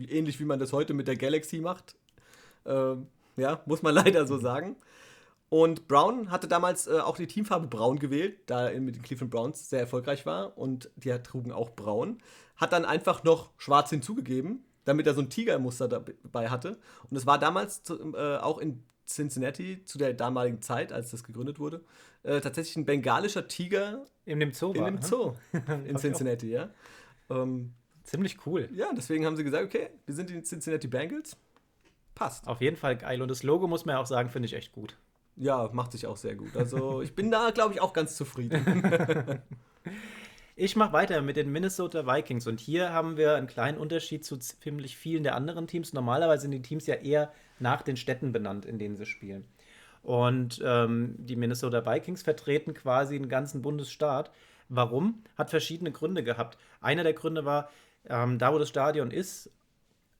ähnlich wie man das heute mit der Galaxy macht. Ähm, ja, muss man leider so sagen. Und Brown hatte damals äh, auch die Teamfarbe Braun gewählt, da er mit den Cleveland Browns sehr erfolgreich war und die trugen auch Braun. Hat dann einfach noch Schwarz hinzugegeben, damit er so ein Tigermuster dabei hatte. Und es war damals zu, äh, auch in Cincinnati zu der damaligen Zeit, als das gegründet wurde, äh, tatsächlich ein bengalischer Tiger in dem Zoo. In dem ne? Zoo in Cincinnati, ja. Ähm, Ziemlich cool. Ja, deswegen haben sie gesagt, okay, wir sind die Cincinnati Bengals. Passt. Auf jeden Fall geil. Und das Logo, muss man ja auch sagen, finde ich echt gut. Ja, macht sich auch sehr gut. Also ich bin da, glaube ich, auch ganz zufrieden. ich mache weiter mit den Minnesota Vikings. Und hier haben wir einen kleinen Unterschied zu ziemlich vielen der anderen Teams. Normalerweise sind die Teams ja eher nach den Städten benannt, in denen sie spielen. Und ähm, die Minnesota Vikings vertreten quasi einen ganzen Bundesstaat. Warum? Hat verschiedene Gründe gehabt. Einer der Gründe war, ähm, da, wo das Stadion ist,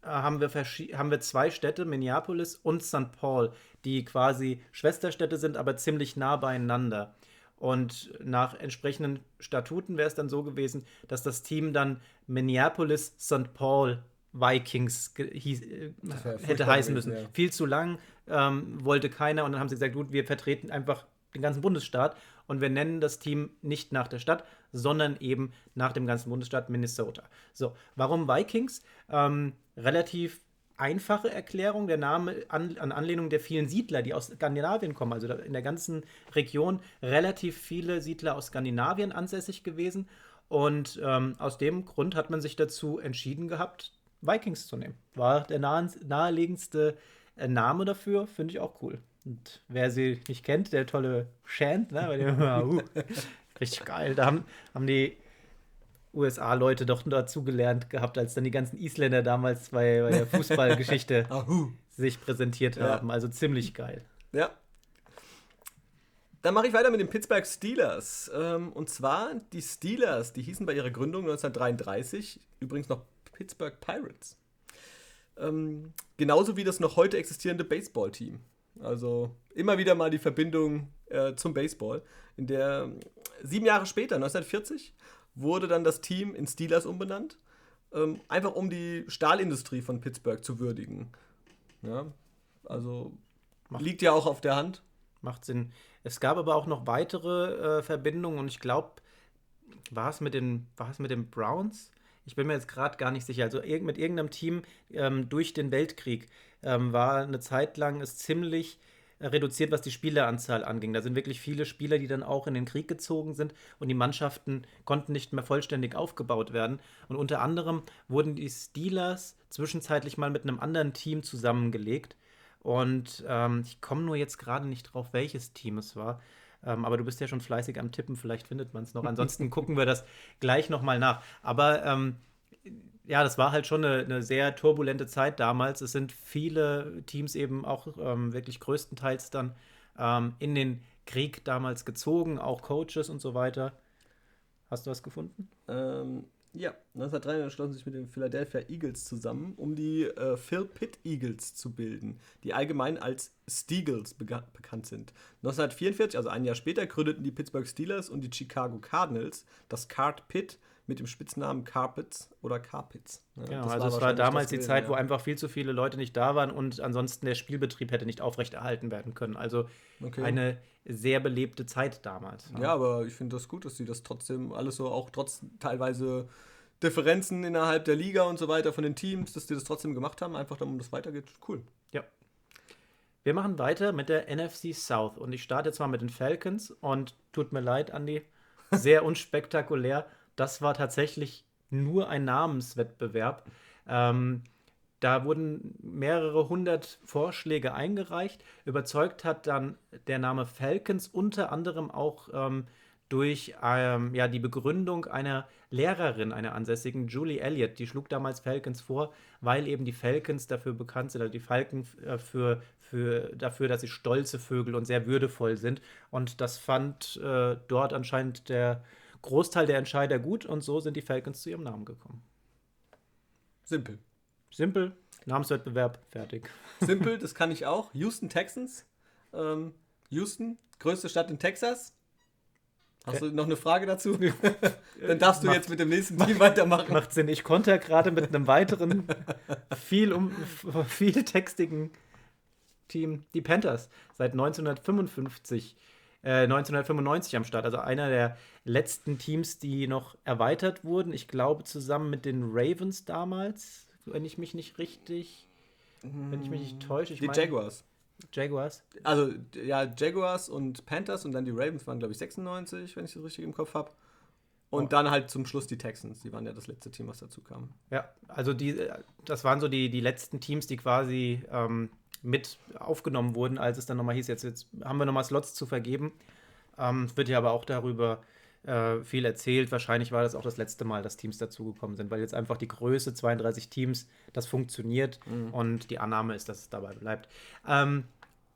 äh, haben, wir haben wir zwei Städte, Minneapolis und St. Paul, die quasi Schwesterstädte sind, aber ziemlich nah beieinander. Und nach entsprechenden Statuten wäre es dann so gewesen, dass das Team dann Minneapolis St. Paul Vikings hieß, äh, hätte heißen müssen. Ja. Viel zu lang, ähm, wollte keiner. Und dann haben sie gesagt, gut, wir vertreten einfach den ganzen Bundesstaat und wir nennen das Team nicht nach der Stadt, sondern eben nach dem ganzen Bundesstaat Minnesota. So, warum Vikings? Ähm, relativ einfache Erklärung. Der Name an, an, Anlehnung der vielen Siedler, die aus Skandinavien kommen. Also in der ganzen Region relativ viele Siedler aus Skandinavien ansässig gewesen. Und ähm, aus dem Grund hat man sich dazu entschieden gehabt, Vikings zu nehmen. War der nahe, naheliegendste äh, Name dafür, finde ich auch cool. Und wer sie nicht kennt, der tolle Shant, ne, bei dem, uh, richtig geil. Da haben, haben die USA-Leute doch dazu gelernt gehabt, als dann die ganzen Isländer damals bei, bei der Fußballgeschichte sich präsentiert ja. haben. Also ziemlich geil. Ja. Dann mache ich weiter mit den Pittsburgh Steelers. Ähm, und zwar die Steelers, die hießen bei ihrer Gründung 1933 übrigens noch Pittsburgh Pirates. Ähm, genauso wie das noch heute existierende Baseball-Team. Also immer wieder mal die Verbindung äh, zum Baseball, in der sieben Jahre später, 1940, wurde dann das Team in Steelers umbenannt, ähm, einfach um die Stahlindustrie von Pittsburgh zu würdigen. Ja, also Macht liegt ja auch auf der Hand. Macht Sinn. Es gab aber auch noch weitere äh, Verbindungen und ich glaube, war es mit den, war es mit den Browns? Ich bin mir jetzt gerade gar nicht sicher. Also mit irgendeinem Team ähm, durch den Weltkrieg ähm, war eine Zeit lang es ziemlich reduziert, was die Spieleranzahl anging. Da sind wirklich viele Spieler, die dann auch in den Krieg gezogen sind und die Mannschaften konnten nicht mehr vollständig aufgebaut werden. Und unter anderem wurden die Steelers zwischenzeitlich mal mit einem anderen Team zusammengelegt. Und ähm, ich komme nur jetzt gerade nicht drauf, welches Team es war. Ähm, aber du bist ja schon fleißig am Tippen, vielleicht findet man es noch. Ansonsten gucken wir das gleich nochmal nach. Aber ähm, ja, das war halt schon eine, eine, sehr turbulente Zeit damals. Es sind viele Teams eben auch ähm, wirklich größtenteils dann ähm, in den Krieg damals gezogen, auch Coaches und so weiter. Hast du was gefunden? Ähm, ja, 1993 schlossen sich mit den Philadelphia Eagles zusammen, um die äh, Phil Pitt Eagles zu bilden, die allgemein als Steagles bekannt sind. 1944, also ein Jahr später, gründeten die Pittsburgh Steelers und die Chicago Cardinals das Card Pitt mit dem Spitznamen Carpets oder Carpets. Ja, genau, also war es war damals die Zeit, ja. wo einfach viel zu viele Leute nicht da waren und ansonsten der Spielbetrieb hätte nicht aufrechterhalten werden können. Also okay. eine sehr belebte Zeit damals. Ja, ja aber ich finde das gut, dass sie das trotzdem alles so auch trotz teilweise Differenzen innerhalb der Liga und so weiter von den Teams, dass die das trotzdem gemacht haben, einfach damit es weitergeht. Cool. Ja. Wir machen weiter mit der NFC South und ich starte jetzt mal mit den Falcons und tut mir leid, Andy, sehr unspektakulär das war tatsächlich nur ein Namenswettbewerb. Ähm, da wurden mehrere hundert Vorschläge eingereicht. Überzeugt hat dann der Name Falcons unter anderem auch ähm, durch ähm, ja, die Begründung einer Lehrerin, einer ansässigen, Julie Elliott. Die schlug damals Falcons vor, weil eben die Falcons dafür bekannt sind, oder die Falken äh, für, für, dafür, dass sie stolze Vögel und sehr würdevoll sind. Und das fand äh, dort anscheinend der Großteil der Entscheider gut und so sind die Falcons zu ihrem Namen gekommen. Simpel. Simpel, Namenswettbewerb, fertig. Simpel, das kann ich auch. Houston Texans. Ähm, Houston, größte Stadt in Texas. Hast du noch eine Frage dazu? Dann darfst du macht, jetzt mit dem nächsten Team weitermachen. Macht Sinn. Ich konnte gerade mit einem weiteren, viel, um, viel textigen Team, die Panthers, seit 1955 1995 äh, am Start. Also einer der letzten Teams, die noch erweitert wurden. Ich glaube, zusammen mit den Ravens damals, wenn ich mich nicht richtig, wenn ich mich nicht täusche. Ich die meine, Jaguars. Jaguars? Also, ja, Jaguars und Panthers und dann die Ravens waren, glaube ich, 96, wenn ich das richtig im Kopf habe. Und oh. dann halt zum Schluss die Texans, die waren ja das letzte Team, was dazu kam. Ja, also die, das waren so die, die letzten Teams, die quasi ähm, mit aufgenommen wurden, als es dann nochmal hieß, jetzt, jetzt haben wir nochmal Slots zu vergeben. Ähm, es wird ja aber auch darüber äh, viel erzählt. Wahrscheinlich war das auch das letzte Mal, dass Teams dazugekommen sind, weil jetzt einfach die Größe 32 Teams, das funktioniert mhm. und die Annahme ist, dass es dabei bleibt. Ähm,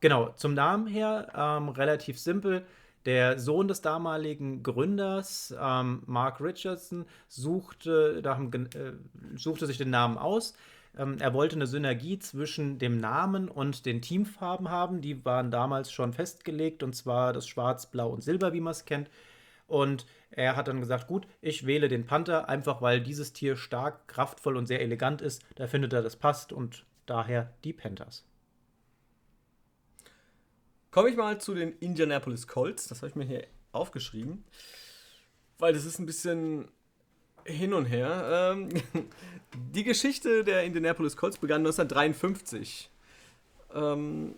genau, zum Namen her ähm, relativ simpel. Der Sohn des damaligen Gründers, ähm, Mark Richardson, suchte, haben, äh, suchte sich den Namen aus. Ähm, er wollte eine Synergie zwischen dem Namen und den Teamfarben haben. Die waren damals schon festgelegt, und zwar das Schwarz, Blau und Silber, wie man es kennt. Und er hat dann gesagt, gut, ich wähle den Panther, einfach weil dieses Tier stark, kraftvoll und sehr elegant ist. Da findet er, das passt und daher die Panthers. Komme ich mal zu den Indianapolis Colts. Das habe ich mir hier aufgeschrieben. Weil das ist ein bisschen hin und her. Ähm, die Geschichte der Indianapolis Colts begann 1953 ähm,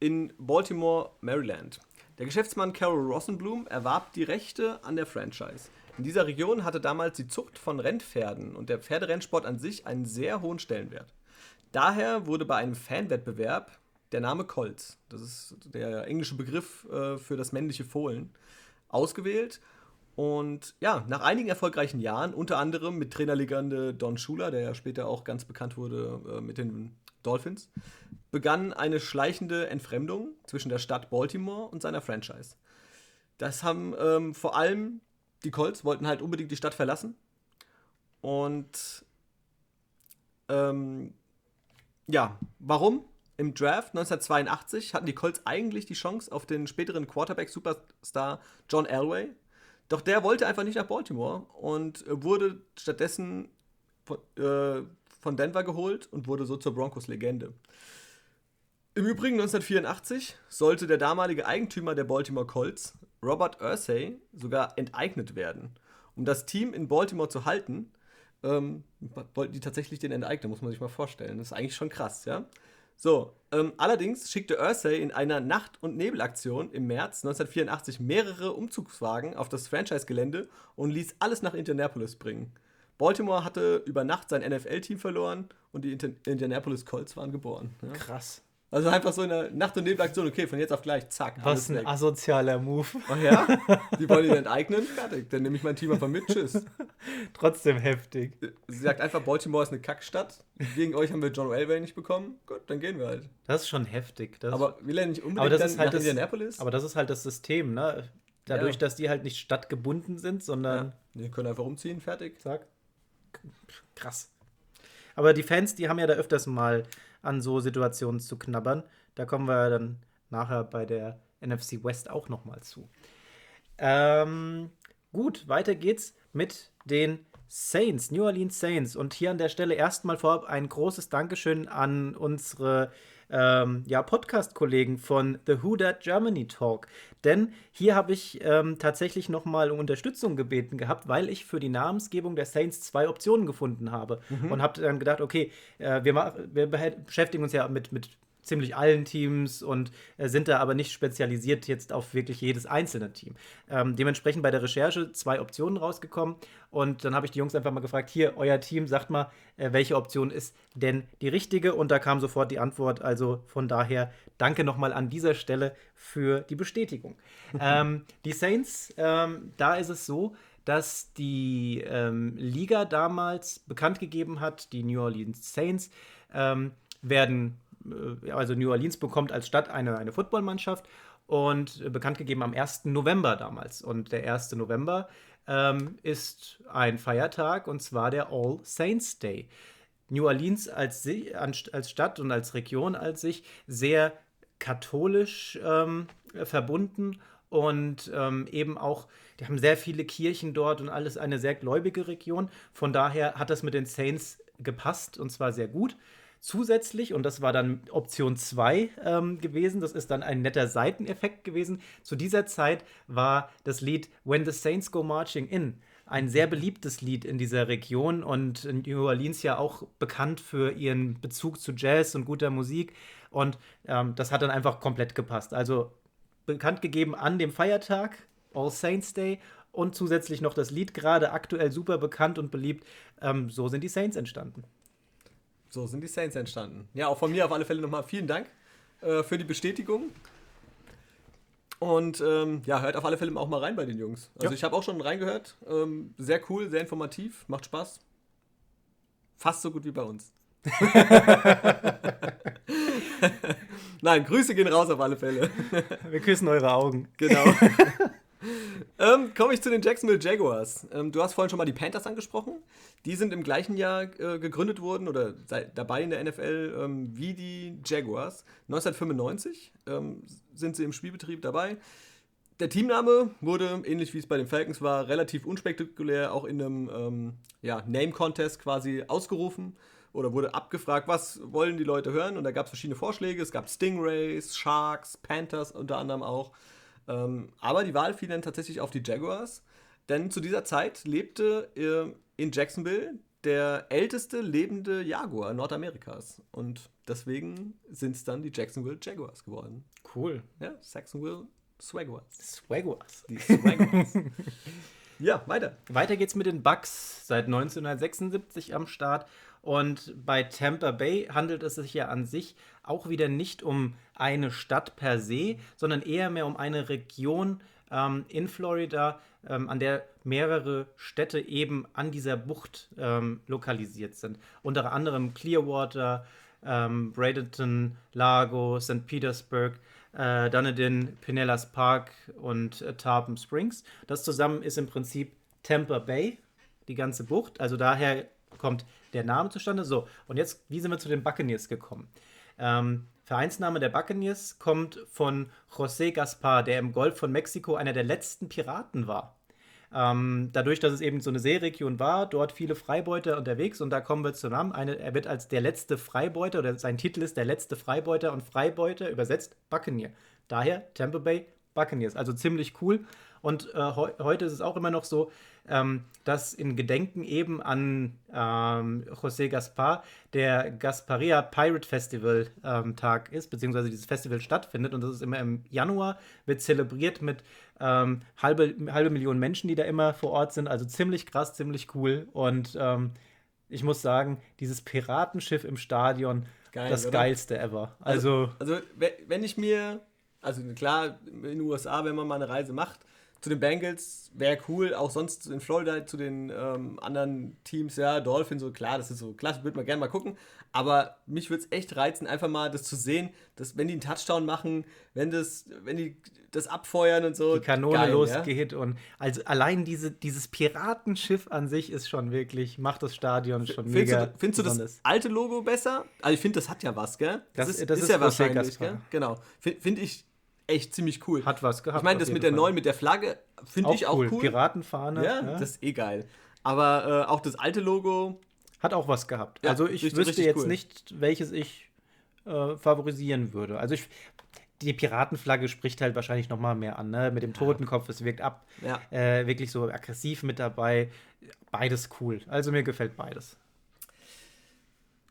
in Baltimore, Maryland. Der Geschäftsmann Carol Rosenblum erwarb die Rechte an der Franchise. In dieser Region hatte damals die Zucht von Rennpferden und der Pferderennsport an sich einen sehr hohen Stellenwert. Daher wurde bei einem Fanwettbewerb der Name Colts, das ist der englische Begriff äh, für das männliche Fohlen, ausgewählt. Und ja, nach einigen erfolgreichen Jahren, unter anderem mit Trainerlegende Don Schuler, der ja später auch ganz bekannt wurde äh, mit den Dolphins, begann eine schleichende Entfremdung zwischen der Stadt Baltimore und seiner Franchise. Das haben ähm, vor allem die Colts wollten halt unbedingt die Stadt verlassen. Und ähm, ja, warum? Im Draft 1982 hatten die Colts eigentlich die Chance auf den späteren Quarterback-Superstar John Elway. Doch der wollte einfach nicht nach Baltimore und wurde stattdessen von, äh, von Denver geholt und wurde so zur Broncos-Legende. Im Übrigen 1984 sollte der damalige Eigentümer der Baltimore Colts, Robert Ursay, sogar enteignet werden. Um das Team in Baltimore zu halten, ähm, wollten die tatsächlich den enteignen, muss man sich mal vorstellen. Das ist eigentlich schon krass, ja. So, ähm, allerdings schickte Ursay in einer Nacht- und Nebelaktion im März 1984 mehrere Umzugswagen auf das Franchise-Gelände und ließ alles nach Indianapolis bringen. Baltimore hatte über Nacht sein NFL-Team verloren und die Indianapolis Colts waren geboren. Ja. Krass. Also einfach so eine Nacht- und Nebelaktion, okay, von jetzt auf gleich, zack. Was ein weg. asozialer Move. Ach ja? Die wollen ihn enteignen? Fertig. Dann nehme ich mein Team einfach mit. Tschüss. Trotzdem heftig. Sie sagt einfach, Baltimore ist eine Kackstadt. Wegen euch haben wir John Elway nicht bekommen. Gut, dann gehen wir halt. Das ist schon heftig. Das aber will er nicht unbedingt aber das ist halt nach das, Indianapolis? Aber das ist halt das System, ne? Dadurch, ja. dass die halt nicht stadtgebunden sind, sondern. Ja. Die können einfach umziehen, fertig. Zack. Krass. Aber die Fans, die haben ja da öfters mal an so Situationen zu knabbern. Da kommen wir dann nachher bei der NFC West auch nochmal zu. Ähm, gut, weiter geht's mit den Saints, New Orleans Saints. Und hier an der Stelle erstmal vorab ein großes Dankeschön an unsere ähm, ja, Podcast-Kollegen von The Who That Germany Talk. Denn hier habe ich ähm, tatsächlich nochmal um Unterstützung gebeten gehabt, weil ich für die Namensgebung der Saints zwei Optionen gefunden habe. Mhm. Und habe dann gedacht, okay, äh, wir, wir beschäftigen uns ja mit, mit ziemlich allen Teams und äh, sind da aber nicht spezialisiert jetzt auf wirklich jedes einzelne Team. Ähm, dementsprechend bei der Recherche zwei Optionen rausgekommen und dann habe ich die Jungs einfach mal gefragt, hier, euer Team, sagt mal, äh, welche Option ist denn die richtige? Und da kam sofort die Antwort, also von daher danke nochmal an dieser Stelle für die Bestätigung. ähm, die Saints, ähm, da ist es so, dass die ähm, Liga damals bekannt gegeben hat, die New Orleans Saints ähm, werden also New Orleans bekommt als Stadt eine, eine Footballmannschaft und äh, bekannt gegeben am 1. November damals. Und der 1. November ähm, ist ein Feiertag und zwar der All Saints Day. New Orleans als, als Stadt und als Region als sich sehr katholisch ähm, verbunden und ähm, eben auch, die haben sehr viele Kirchen dort und alles eine sehr gläubige Region. Von daher hat das mit den Saints gepasst und zwar sehr gut. Zusätzlich, und das war dann Option 2 ähm, gewesen, das ist dann ein netter Seiteneffekt gewesen, zu dieser Zeit war das Lied When the Saints Go Marching In ein sehr beliebtes Lied in dieser Region und New Orleans ja auch bekannt für ihren Bezug zu Jazz und guter Musik. Und ähm, das hat dann einfach komplett gepasst. Also bekannt gegeben an dem Feiertag, All Saints Day, und zusätzlich noch das Lied, gerade aktuell super bekannt und beliebt. Ähm, so sind die Saints entstanden. So sind die Saints entstanden. Ja, auch von mir auf alle Fälle nochmal vielen Dank äh, für die Bestätigung. Und ähm, ja, hört auf alle Fälle auch mal rein bei den Jungs. Also ja. ich habe auch schon reingehört. Ähm, sehr cool, sehr informativ, macht Spaß. Fast so gut wie bei uns. Nein, Grüße gehen raus auf alle Fälle. Wir küssen eure Augen. Genau. ähm, Komme ich zu den Jacksonville Jaguars. Ähm, du hast vorhin schon mal die Panthers angesprochen. Die sind im gleichen Jahr äh, gegründet worden oder dabei in der NFL ähm, wie die Jaguars. 1995 ähm, sind sie im Spielbetrieb dabei. Der Teamname wurde, ähnlich wie es bei den Falcons war, relativ unspektakulär auch in einem ähm, ja, Name-Contest quasi ausgerufen oder wurde abgefragt, was wollen die Leute hören und da gab es verschiedene Vorschläge. Es gab Stingrays, Sharks, Panthers unter anderem auch. Ähm, aber die Wahl fiel dann tatsächlich auf die Jaguars, denn zu dieser Zeit lebte äh, in Jacksonville der älteste lebende Jaguar Nordamerikas. Und deswegen sind es dann die Jacksonville Jaguars geworden. Cool. Ja, Jacksonville Swaguars. Swaguars. Die Swaguars. ja, weiter. Weiter geht's mit den Bucks seit 1976 am Start. Und bei Tampa Bay handelt es sich ja an sich auch wieder nicht um eine Stadt per se, sondern eher mehr um eine Region ähm, in Florida, ähm, an der mehrere Städte eben an dieser Bucht ähm, lokalisiert sind. Unter anderem Clearwater, ähm, Bradenton, Lago, St. Petersburg, äh, Dunedin, Pinellas Park und äh, Tarpon Springs. Das zusammen ist im Prinzip Tampa Bay, die ganze Bucht. Also daher kommt der Name zustande. So, und jetzt, wie sind wir zu den Buccaneers gekommen? Ähm, Vereinsname der Buccaneers kommt von José Gaspar, der im Golf von Mexiko einer der letzten Piraten war. Ähm, dadurch, dass es eben so eine Seeregion war, dort viele Freibeuter unterwegs und da kommen wir zusammen. Eine, er wird als der letzte Freibeuter oder sein Titel ist der letzte Freibeuter und Freibeuter übersetzt Buccaneer. Daher Tampa Bay Buccaneers. Also ziemlich cool. Und äh, he heute ist es auch immer noch so, ähm, dass in Gedenken eben an ähm, José Gaspar der Gasparia Pirate Festival ähm, Tag ist, beziehungsweise dieses Festival stattfindet. Und das ist immer im Januar, wird zelebriert mit ähm, halbe, halbe Million Menschen, die da immer vor Ort sind. Also ziemlich krass, ziemlich cool. Und ähm, ich muss sagen, dieses Piratenschiff im Stadion, Geil, das oder? geilste ever. Also, also, also, wenn ich mir, also klar, in den USA, wenn man mal eine Reise macht, zu den Bengals wäre cool, auch sonst in Florida zu den ähm, anderen Teams, ja, Dolphins, so klar, das ist so klasse, würde man gerne mal gucken. Aber mich würde es echt reizen, einfach mal das zu sehen, dass wenn die einen Touchdown machen, wenn das, wenn die das abfeuern und so. Die Kanone geil, losgeht ja? und also allein diese, dieses Piratenschiff an sich ist schon wirklich, macht das Stadion schon findest mega. Du, findest besonders. du das alte Logo besser? Also ich finde, das hat ja was, gell? Das, das ist, das ist, ist ja wahrscheinlich, gell? Genau. Finde find ich echt ziemlich cool. Hat was gehabt. Ich meine, das mit der Fall. neuen, mit der Flagge, finde ich auch cool. cool. Piratenfahne. Ja, ja, das ist eh geil. Aber äh, auch das alte Logo. Hat auch was gehabt. Ja, also ich richtig, wüsste richtig jetzt cool. nicht, welches ich äh, favorisieren würde. Also ich, die Piratenflagge spricht halt wahrscheinlich noch mal mehr an, ne? Mit dem Totenkopf, es wirkt ab. Ja. Äh, wirklich so aggressiv mit dabei. Beides cool. Also mir gefällt beides.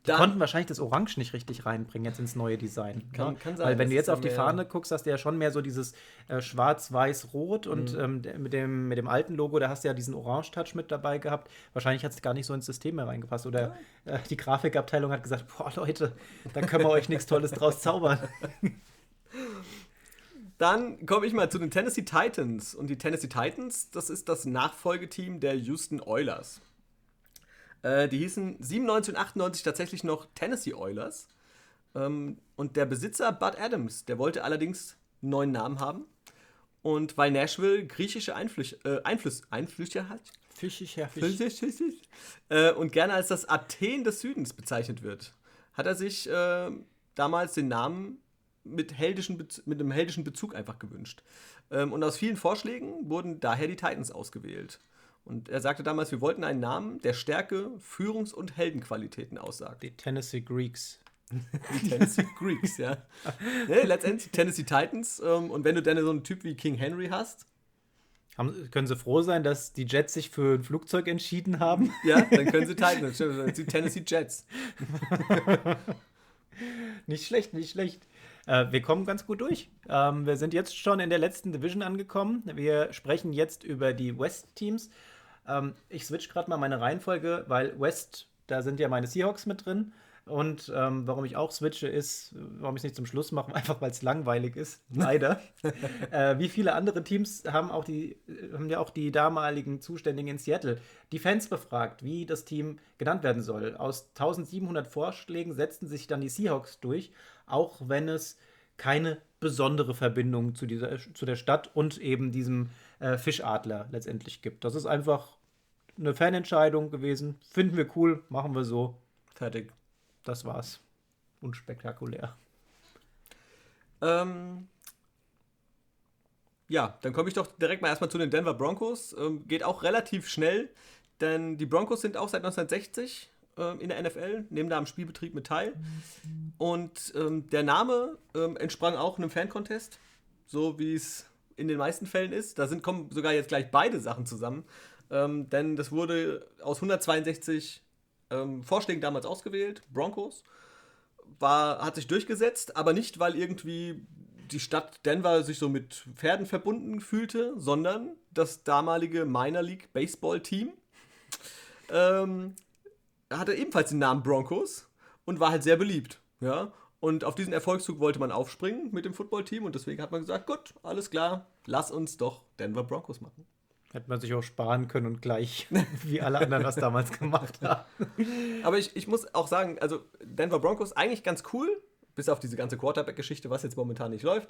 Die Dann, konnten wahrscheinlich das Orange nicht richtig reinbringen jetzt ins neue Design. Kann, ne? kann sein, Weil wenn du jetzt auf die Fahne guckst, hast du ja schon mehr so dieses äh, Schwarz-Weiß-Rot und mhm. ähm, mit, dem, mit dem alten Logo, da hast du ja diesen Orange-Touch mit dabei gehabt. Wahrscheinlich hat es gar nicht so ins System mehr reingepasst. Oder äh, die Grafikabteilung hat gesagt, boah Leute, da können wir euch nichts Tolles draus zaubern. Dann komme ich mal zu den Tennessee Titans. Und die Tennessee Titans, das ist das Nachfolgeteam der Houston Oilers. Äh, die hießen 97 und 98 tatsächlich noch Tennessee Oilers. Ähm, und der Besitzer Bud Adams, der wollte allerdings einen neuen Namen haben. Und weil Nashville griechische äh, Einfluss Einflüsse hat. Fischig, ja, fisch. Äh, und gerne als das Athen des Südens bezeichnet wird, hat er sich äh, damals den Namen mit, heldischen mit einem heldischen Bezug einfach gewünscht. Ähm, und aus vielen Vorschlägen wurden daher die Titans ausgewählt. Und er sagte damals, wir wollten einen Namen, der Stärke, Führungs- und Heldenqualitäten aussagt. Die Tennessee Greeks. die Tennessee Greeks, ja. Ne, letztendlich Tennessee Titans. Ähm, und wenn du dann so einen Typ wie King Henry hast. Haben, können sie froh sein, dass die Jets sich für ein Flugzeug entschieden haben? Ja, dann können sie Titans. Die Tennessee Jets. nicht schlecht, nicht schlecht. Äh, wir kommen ganz gut durch. Ähm, wir sind jetzt schon in der letzten Division angekommen. Wir sprechen jetzt über die West-Teams. Ähm, ich switch gerade mal meine Reihenfolge, weil West, da sind ja meine Seahawks mit drin. Und ähm, warum ich auch switche, ist, warum ich es nicht zum Schluss mache, einfach weil es langweilig ist. Leider. äh, wie viele andere Teams haben auch die, haben ja auch die damaligen Zuständigen in Seattle die Fans befragt, wie das Team genannt werden soll. Aus 1700 Vorschlägen setzten sich dann die Seahawks durch, auch wenn es keine besondere Verbindung zu, dieser, zu der Stadt und eben diesem äh, Fischadler letztendlich gibt. Das ist einfach eine Fanentscheidung gewesen. Finden wir cool, machen wir so. Fertig. Das war's. Unspektakulär. Ähm, ja, dann komme ich doch direkt mal erstmal zu den Denver Broncos. Ähm, geht auch relativ schnell, denn die Broncos sind auch seit 1960 äh, in der NFL, nehmen da am Spielbetrieb mit teil. Und ähm, der Name ähm, entsprang auch einem Fan-Contest, so wie es in den meisten Fällen ist. Da sind, kommen sogar jetzt gleich beide Sachen zusammen. Ähm, denn das wurde aus 162 ähm, Vorschlägen damals ausgewählt, Broncos. War, hat sich durchgesetzt, aber nicht, weil irgendwie die Stadt Denver sich so mit Pferden verbunden fühlte, sondern das damalige Minor League Baseball Team ähm, hatte ebenfalls den Namen Broncos und war halt sehr beliebt. Ja? Und auf diesen Erfolgszug wollte man aufspringen mit dem Footballteam und deswegen hat man gesagt, gut, alles klar, lass uns doch Denver Broncos machen. Hätte man sich auch sparen können und gleich wie alle anderen das damals gemacht haben. Aber ich, ich muss auch sagen, also Denver Broncos eigentlich ganz cool, bis auf diese ganze Quarterback-Geschichte, was jetzt momentan nicht läuft.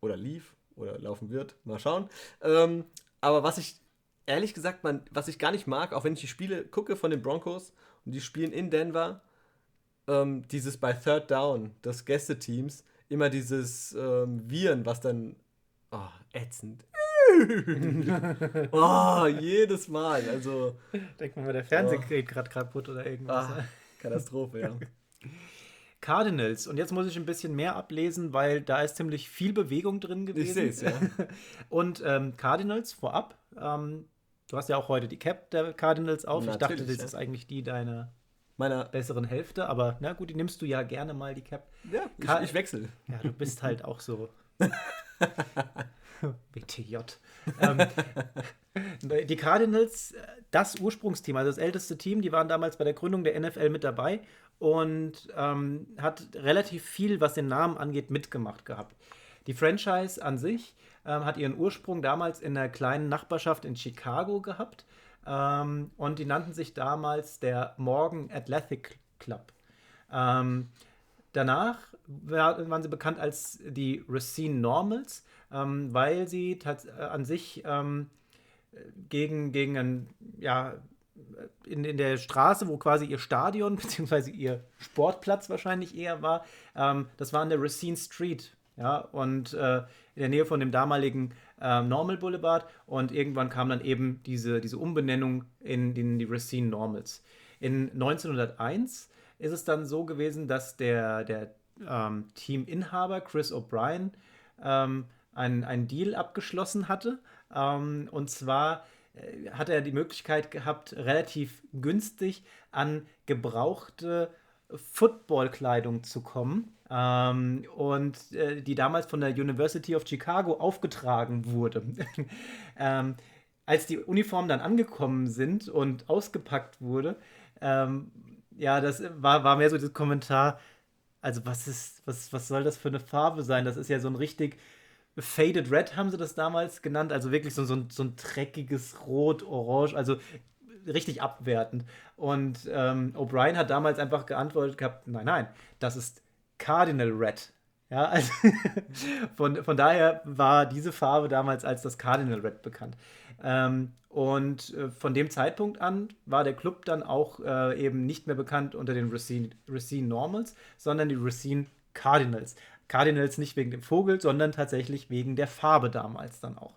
Oder lief oder laufen wird. Mal schauen. Ähm, aber was ich ehrlich gesagt, man, was ich gar nicht mag, auch wenn ich die Spiele gucke von den Broncos und die spielen in Denver, ähm, dieses bei Third Down des Gästeteams, immer dieses ähm, Viren, was dann oh, ätzend. oh, jedes Mal. Also. Denkt man mal, der Fernseher oh. geht gerade kaputt oder irgendwas. Ah, Katastrophe, ja. Cardinals. Und jetzt muss ich ein bisschen mehr ablesen, weil da ist ziemlich viel Bewegung drin gewesen. Ich sehe es, ja. Und ähm, Cardinals vorab. Ähm, du hast ja auch heute die Cap der Cardinals auf. Natürlich, ich dachte, das ja. ist eigentlich die deiner meiner besseren Hälfte, aber na gut, die nimmst du ja gerne mal die Cap. Ja, ich, ich wechsle. Ja, du bist halt auch so. BTJ. ähm, die Cardinals, das Ursprungsteam, also das älteste Team, die waren damals bei der Gründung der NFL mit dabei und ähm, hat relativ viel, was den Namen angeht, mitgemacht gehabt. Die Franchise an sich ähm, hat ihren Ursprung damals in einer kleinen Nachbarschaft in Chicago gehabt ähm, und die nannten sich damals der Morgan Athletic Club. Ähm, danach waren sie bekannt als die Racine Normals, ähm, weil sie äh, an sich ähm, gegen, gegen ein, ja, in, in der Straße, wo quasi ihr Stadion bzw. ihr Sportplatz wahrscheinlich eher war, ähm, das war an der Racine Street. Ja, und äh, in der Nähe von dem damaligen äh, Normal Boulevard und irgendwann kam dann eben diese, diese Umbenennung in, in die Racine Normals. In 1901 ist es dann so gewesen, dass der, der ähm, Teaminhaber Chris O'Brien ähm, einen Deal abgeschlossen hatte. Ähm, und zwar äh, hat er die Möglichkeit gehabt, relativ günstig an gebrauchte Footballkleidung zu kommen. Ähm, und äh, die damals von der University of Chicago aufgetragen wurde. ähm, als die Uniformen dann angekommen sind und ausgepackt wurde, ähm, ja, das war, war mehr so das Kommentar, also was ist, was, was soll das für eine Farbe sein? Das ist ja so ein richtig Faded Red haben sie das damals genannt, also wirklich so, so, ein, so ein dreckiges Rot, Orange, also richtig abwertend. Und ähm, O'Brien hat damals einfach geantwortet gehabt, nein, nein, das ist Cardinal Red. Ja, also von, von daher war diese Farbe damals als das Cardinal Red bekannt. Ähm, und äh, von dem Zeitpunkt an war der Club dann auch äh, eben nicht mehr bekannt unter den Racine, Racine Normals, sondern die Racine Cardinals. Cardinals nicht wegen dem Vogel, sondern tatsächlich wegen der Farbe damals dann auch.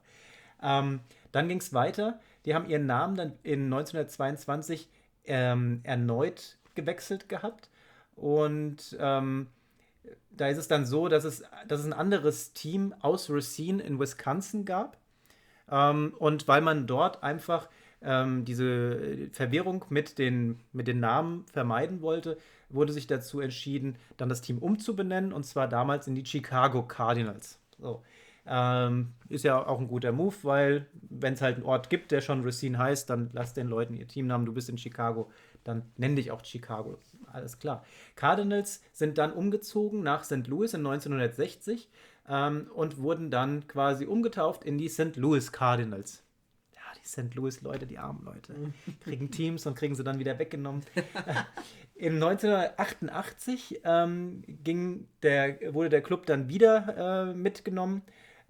Ähm, dann ging es weiter. Die haben ihren Namen dann in 1922 ähm, erneut gewechselt gehabt. Und ähm, da ist es dann so, dass es, dass es ein anderes Team aus Racine in Wisconsin gab. Ähm, und weil man dort einfach ähm, diese Verwirrung mit den, mit den Namen vermeiden wollte, wurde sich dazu entschieden, dann das Team umzubenennen und zwar damals in die Chicago Cardinals. So. Ähm, ist ja auch ein guter Move, weil wenn es halt einen Ort gibt, der schon Racine heißt, dann lass den Leuten ihr Teamnamen, du bist in Chicago, dann nenn dich auch Chicago. Alles klar. Cardinals sind dann umgezogen nach St. Louis in 1960 ähm, und wurden dann quasi umgetauft in die St. Louis Cardinals. St. Louis-Leute, die armen Leute, kriegen Teams und kriegen sie dann wieder weggenommen. In 1988 ähm, ging der, wurde der Club dann wieder äh, mitgenommen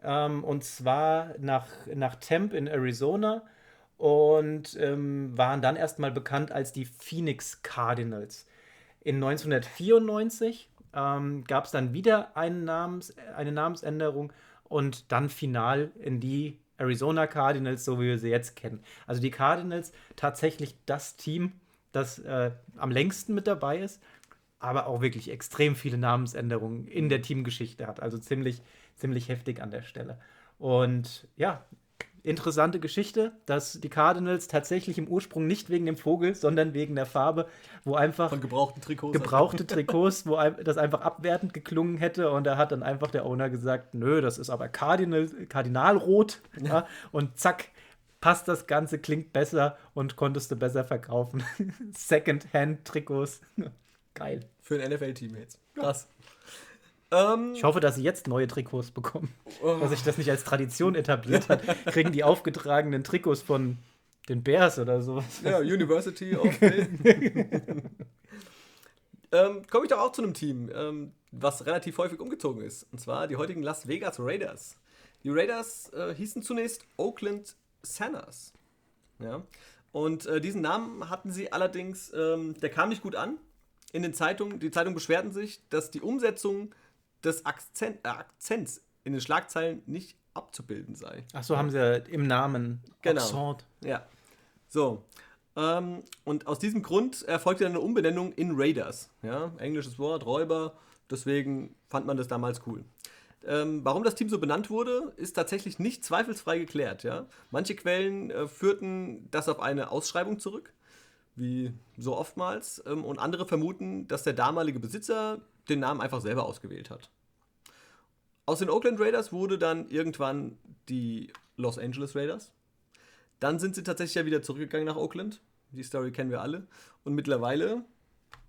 ähm, und zwar nach, nach Temp in Arizona und ähm, waren dann erstmal bekannt als die Phoenix Cardinals. In 1994 ähm, gab es dann wieder Namens, eine Namensänderung und dann final in die Arizona Cardinals, so wie wir sie jetzt kennen. Also die Cardinals tatsächlich das Team, das äh, am längsten mit dabei ist, aber auch wirklich extrem viele Namensänderungen in der Teamgeschichte hat. Also ziemlich, ziemlich heftig an der Stelle. Und ja, interessante Geschichte, dass die Cardinals tatsächlich im Ursprung nicht wegen dem Vogel, sondern wegen der Farbe, wo einfach von gebrauchten Trikots, gebrauchte Trikots, wo das einfach abwertend geklungen hätte und da hat dann einfach der Owner gesagt, nö, das ist aber Cardinal, Kardinalrot ja. ja, und zack passt das Ganze, klingt besser und konntest du besser verkaufen. Second-Hand-Trikots. Geil. Für ein NFL-Team jetzt. Krass. Ähm, ich hoffe, dass sie jetzt neue Trikots bekommen. Oh. Dass sich das nicht als Tradition etabliert hat. Kriegen die aufgetragenen Trikots von den Bears oder sowas. Ja, University of ähm, Komme ich doch auch zu einem Team, ähm, was relativ häufig umgezogen ist. Und zwar die heutigen Las Vegas Raiders. Die Raiders äh, hießen zunächst Oakland Sanners. Ja. Und äh, diesen Namen hatten sie allerdings, ähm, der kam nicht gut an in den Zeitungen. Die Zeitungen beschwerten sich, dass die Umsetzung des Akzent, äh, Akzents in den Schlagzeilen nicht abzubilden sei. Ach so, haben sie ja im Namen. Genau. Accent. Ja. So. Ähm, und aus diesem Grund erfolgte dann eine Umbenennung in Raiders. Ja, englisches Wort, Räuber. Deswegen fand man das damals cool. Ähm, warum das Team so benannt wurde, ist tatsächlich nicht zweifelsfrei geklärt. Ja? Manche Quellen äh, führten das auf eine Ausschreibung zurück, wie so oftmals, ähm, und andere vermuten, dass der damalige Besitzer den Namen einfach selber ausgewählt hat. Aus den Oakland Raiders wurde dann irgendwann die Los Angeles Raiders. Dann sind sie tatsächlich ja wieder zurückgegangen nach Oakland. Die Story kennen wir alle. Und mittlerweile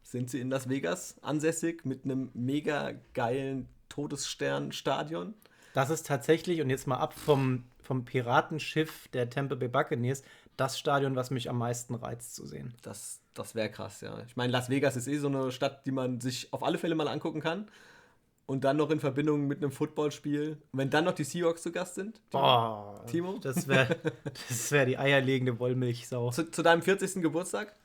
sind sie in Las Vegas ansässig mit einem mega geilen Todesstern-Stadion. Das ist tatsächlich, und jetzt mal ab vom, vom Piratenschiff der Tampa Bay Buccaneers, das Stadion, was mich am meisten reizt zu sehen. Das, das wäre krass, ja. Ich meine, Las Vegas ist eh so eine Stadt, die man sich auf alle Fälle mal angucken kann. Und dann noch in Verbindung mit einem Footballspiel. Wenn dann noch die Seahawks zu Gast sind. Boah, Timo? Das wäre das wär die eierlegende Wollmilchsau. Zu, zu deinem 40. Geburtstag?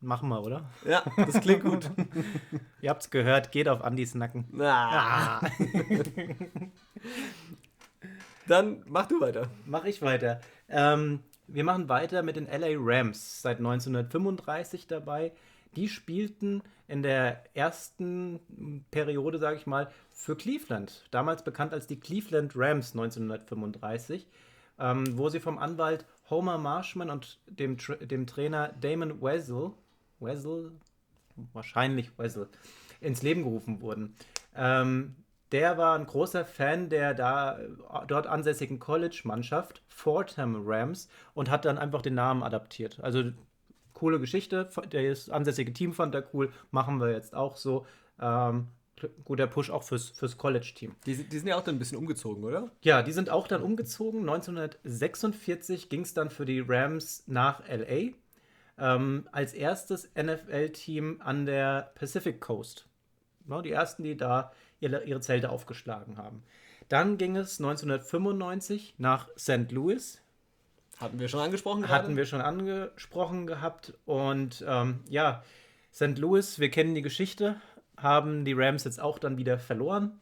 Machen wir, oder? Ja, das klingt gut. Ihr habt's gehört, geht auf Andys Nacken. Ah. Dann mach du weiter. Mach ich weiter. Ähm, wir machen weiter mit den LA Rams, seit 1935 dabei. Die spielten in der ersten Periode, sage ich mal, für Cleveland. Damals bekannt als die Cleveland Rams 1935, ähm, wo sie vom Anwalt Homer Marshman und dem, Tra dem Trainer Damon Wessel Wessel, wahrscheinlich Wessel, ins Leben gerufen wurden. Ähm, der war ein großer Fan der da dort ansässigen College-Mannschaft, Fordham Rams, und hat dann einfach den Namen adaptiert. Also coole Geschichte, das ansässige Team fand er cool, machen wir jetzt auch so. Ähm, guter Push auch fürs, fürs College-Team. Die, die, sind ja auch dann ein bisschen umgezogen, oder? Ja, die sind auch dann umgezogen. 1946 ging es dann für die Rams nach LA ähm, als erstes NFL-Team an der Pacific Coast. Ja, die ersten, die da ihre, ihre Zelte aufgeschlagen haben. Dann ging es 1995 nach St. Louis. Hatten wir schon angesprochen gerade? Hatten wir schon angesprochen gehabt. Und ähm, ja, St. Louis, wir kennen die Geschichte, haben die Rams jetzt auch dann wieder verloren.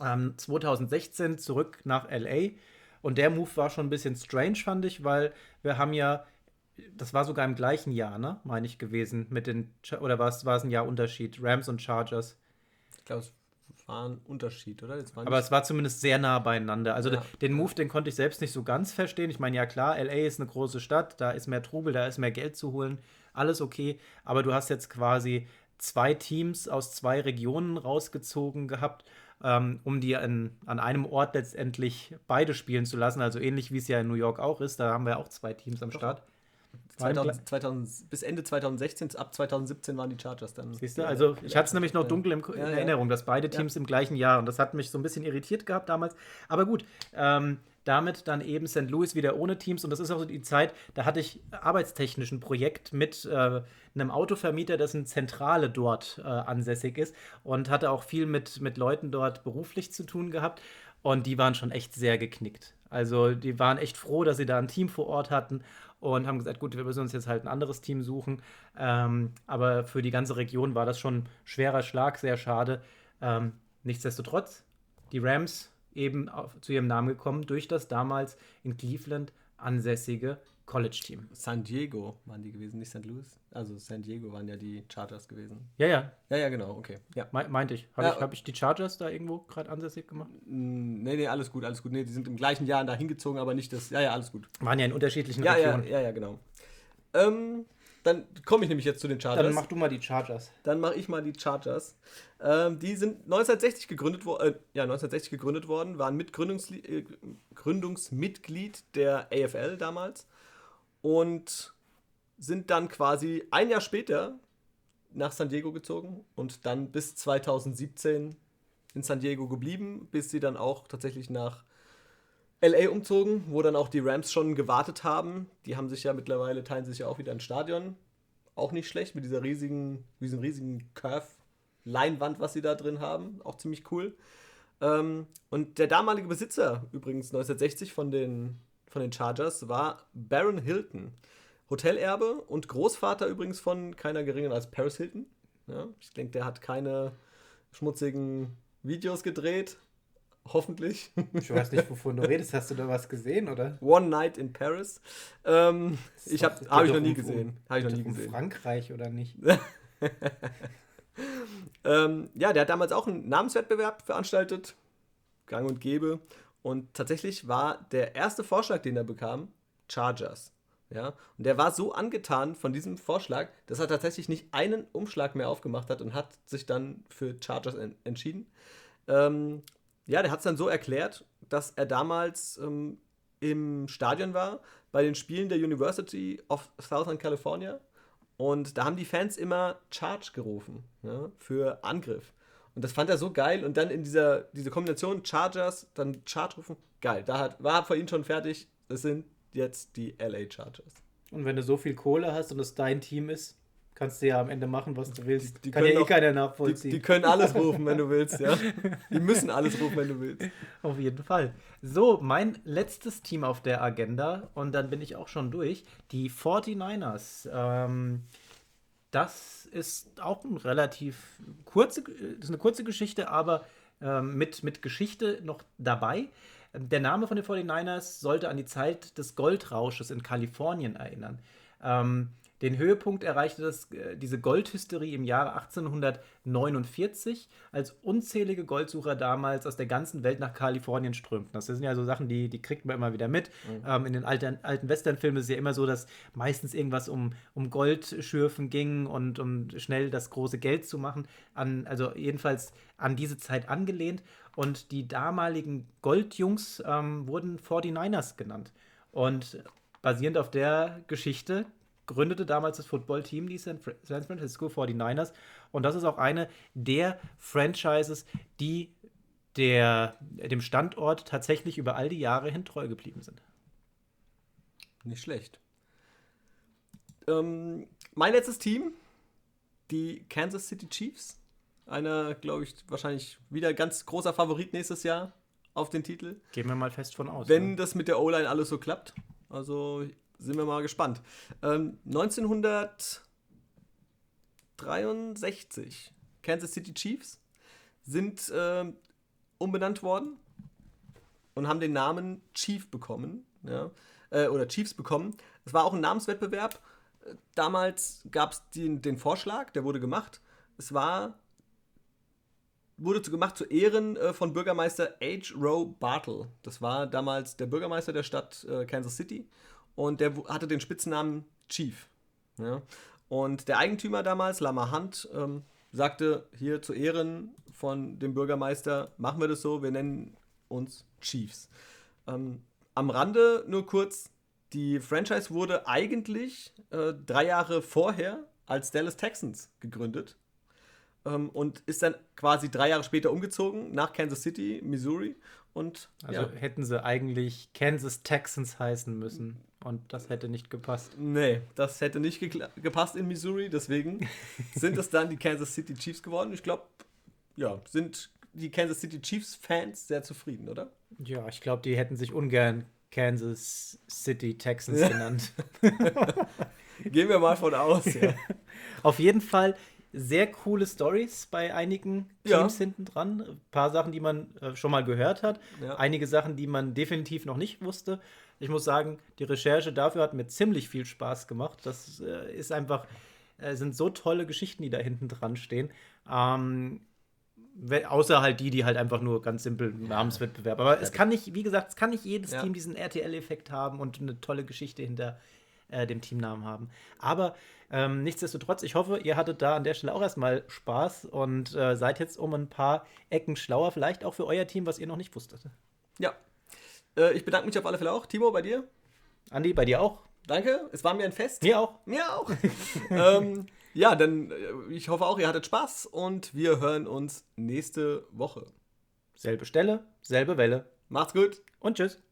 Ähm, 2016 zurück nach LA. Und der Move war schon ein bisschen strange, fand ich, weil wir haben ja das war sogar im gleichen Jahr, ne? Meine ich gewesen. Mit den, oder war es, war es ein Jahr Unterschied? Rams und Chargers. Ich glaube, es war ein Unterschied, oder? Aber es war zumindest sehr nah beieinander. Also ja. den Move, den konnte ich selbst nicht so ganz verstehen. Ich meine, ja klar, LA ist eine große Stadt, da ist mehr Trubel, da ist mehr Geld zu holen. Alles okay. Aber du hast jetzt quasi zwei Teams aus zwei Regionen rausgezogen gehabt, ähm, um die an, an einem Ort letztendlich beide spielen zu lassen. Also ähnlich wie es ja in New York auch ist. Da haben wir auch zwei Teams am Start. 2000, 2000, bis Ende 2016, ab 2017 waren die Chargers dann. Siehst du, also ich hatte es nämlich noch dunkel in ja, Erinnerung, dass beide Teams ja. im gleichen Jahr und das hat mich so ein bisschen irritiert gehabt damals. Aber gut, ähm, damit dann eben St. Louis wieder ohne Teams und das ist auch so die Zeit, da hatte ich arbeitstechnisch ein Projekt mit äh, einem Autovermieter, dessen Zentrale dort äh, ansässig ist und hatte auch viel mit, mit Leuten dort beruflich zu tun gehabt und die waren schon echt sehr geknickt. Also die waren echt froh, dass sie da ein Team vor Ort hatten und haben gesagt, gut, wir müssen uns jetzt halt ein anderes Team suchen. Ähm, aber für die ganze Region war das schon ein schwerer Schlag, sehr schade. Ähm, nichtsdestotrotz, die Rams eben auf, zu ihrem Namen gekommen durch das damals in Cleveland ansässige College-Team. San Diego waren die gewesen, nicht St. Louis. Also San Diego waren ja die Chargers gewesen. Ja, ja. Ja, ja, genau, okay. Ja. Me meinte ich. Habe ja, ich, hab ich die Chargers da irgendwo gerade ansässig gemacht? Nee, nee, alles gut, alles gut. Nee, die sind im gleichen Jahr da hingezogen, aber nicht das. Ja, ja, alles gut. Waren ja in unterschiedlichen ja, Regionen. Ja, ja, ja, genau. Ähm, dann komme ich nämlich jetzt zu den Chargers. Dann mach du mal die Chargers. Dann mache ich mal die Chargers. Ähm, die sind 1960 gegründet worden, äh, ja, 1960 gegründet worden, waren Mitgründungsli äh, der AFL damals und sind dann quasi ein Jahr später nach San Diego gezogen und dann bis 2017 in San Diego geblieben, bis sie dann auch tatsächlich nach LA umzogen, wo dann auch die Rams schon gewartet haben. Die haben sich ja mittlerweile, teilen sich ja auch wieder ein Stadion. Auch nicht schlecht mit dieser riesigen, diesem riesigen Curve-Leinwand, was sie da drin haben. Auch ziemlich cool. Ähm, und der damalige Besitzer, übrigens 1960 von den, von den Chargers, war Baron Hilton. Hotelerbe und Großvater übrigens von keiner geringeren als Paris Hilton. Ja, ich denke, der hat keine schmutzigen Videos gedreht, Hoffentlich. Ich weiß nicht, wovon du redest. Hast du da was gesehen, oder? One Night in Paris. Ähm, ich habe hab ich noch nie gesehen. Habe ich noch nie gesehen. Frankreich oder nicht? ähm, ja, der hat damals auch einen Namenswettbewerb veranstaltet. Gang und Gäbe. Und tatsächlich war der erste Vorschlag, den er bekam, Chargers. Ja, und der war so angetan von diesem Vorschlag, dass er tatsächlich nicht einen Umschlag mehr aufgemacht hat und hat sich dann für Chargers en entschieden. Ähm, ja, der hat es dann so erklärt, dass er damals ähm, im Stadion war bei den Spielen der University of Southern California und da haben die Fans immer Charge gerufen ja, für Angriff. Und das fand er so geil und dann in dieser diese Kombination Chargers, dann Charge rufen, geil. Da hat, war für ihn schon fertig, es sind jetzt die LA Chargers. Und wenn du so viel Kohle hast und es dein Team ist, Kannst du ja am Ende machen, was du willst. Die, die Kann ja eh keiner nachvollziehen. Die, die, können alles rufen, wenn du willst, ja. Die müssen alles rufen, wenn du willst. Auf jeden Fall. So, mein letztes Team auf der Agenda, und dann bin ich auch schon durch, die 49ers. Ähm, das ist auch ein relativ kurze, ist eine kurze Geschichte, aber ähm, mit, mit Geschichte noch dabei. Der Name von den 49ers sollte an die Zeit des Goldrausches in Kalifornien erinnern. Ähm, den Höhepunkt erreichte das, äh, diese Goldhysterie im Jahre 1849, als unzählige Goldsucher damals aus der ganzen Welt nach Kalifornien strömten. Das sind ja so Sachen, die, die kriegt man immer wieder mit. Mhm. Ähm, in den alten, alten Westernfilmen ist es ja immer so, dass meistens irgendwas um, um Goldschürfen ging und um schnell das große Geld zu machen. An, also jedenfalls an diese Zeit angelehnt. Und die damaligen Goldjungs ähm, wurden 49ers genannt. Und basierend auf der Geschichte gründete damals das Footballteam, die San Francisco 49ers. Und das ist auch eine der Franchises, die der, dem Standort tatsächlich über all die Jahre hin treu geblieben sind. Nicht schlecht. Ähm, mein letztes Team, die Kansas City Chiefs. Einer, glaube ich, wahrscheinlich wieder ganz großer Favorit nächstes Jahr auf den Titel. Gehen wir mal fest von aus. Wenn ja. das mit der O-Line alles so klappt. Also sind wir mal gespannt. Ähm, 1963, Kansas City Chiefs sind äh, umbenannt worden und haben den Namen Chief bekommen. Ja, äh, oder Chiefs bekommen. Es war auch ein Namenswettbewerb. Damals gab es den, den Vorschlag, der wurde gemacht. Es war wurde zu, gemacht zu Ehren äh, von Bürgermeister H. Rowe Bartle. Das war damals der Bürgermeister der Stadt äh, Kansas City und der hatte den Spitznamen Chief. Ja? Und der Eigentümer damals, Lama Hunt, ähm, sagte hier zu Ehren von dem Bürgermeister, machen wir das so, wir nennen uns Chiefs. Ähm, am Rande nur kurz, die Franchise wurde eigentlich äh, drei Jahre vorher als Dallas Texans gegründet ähm, und ist dann quasi drei Jahre später umgezogen nach Kansas City, Missouri. Und, also ja. hätten sie eigentlich Kansas Texans heißen müssen. Und das hätte nicht gepasst. Nee, das hätte nicht gepasst in Missouri. Deswegen sind es dann die Kansas City Chiefs geworden. Ich glaube, ja, sind die Kansas City Chiefs-Fans sehr zufrieden, oder? Ja, ich glaube, die hätten sich ungern Kansas City Texans genannt. Gehen wir mal von aus. Ja. Auf jeden Fall sehr coole Stories bei einigen Teams ja. hinten dran. Ein paar Sachen, die man äh, schon mal gehört hat. Ja. Einige Sachen, die man definitiv noch nicht wusste. Ich muss sagen, die Recherche dafür hat mir ziemlich viel Spaß gemacht. Das äh, ist einfach, äh, sind so tolle Geschichten, die da hinten dran stehen. Ähm, außer halt die, die halt einfach nur ganz simpel Namenswettbewerb. Aber es kann nicht, wie gesagt, es kann nicht jedes ja. Team diesen RTL-Effekt haben und eine tolle Geschichte hinter äh, dem Teamnamen haben. Aber ähm, nichtsdestotrotz, ich hoffe, ihr hattet da an der Stelle auch erstmal Spaß und äh, seid jetzt um ein paar Ecken schlauer, vielleicht auch für euer Team, was ihr noch nicht wusstet. Ja. Äh, ich bedanke mich auf alle Fälle auch. Timo, bei dir? Andi, bei dir auch? Danke, es war mir ein Fest. Mir auch. Mir auch. ähm, ja, dann, äh, ich hoffe auch, ihr hattet Spaß und wir hören uns nächste Woche. Selbe Stelle, selbe Welle. Macht's gut und tschüss.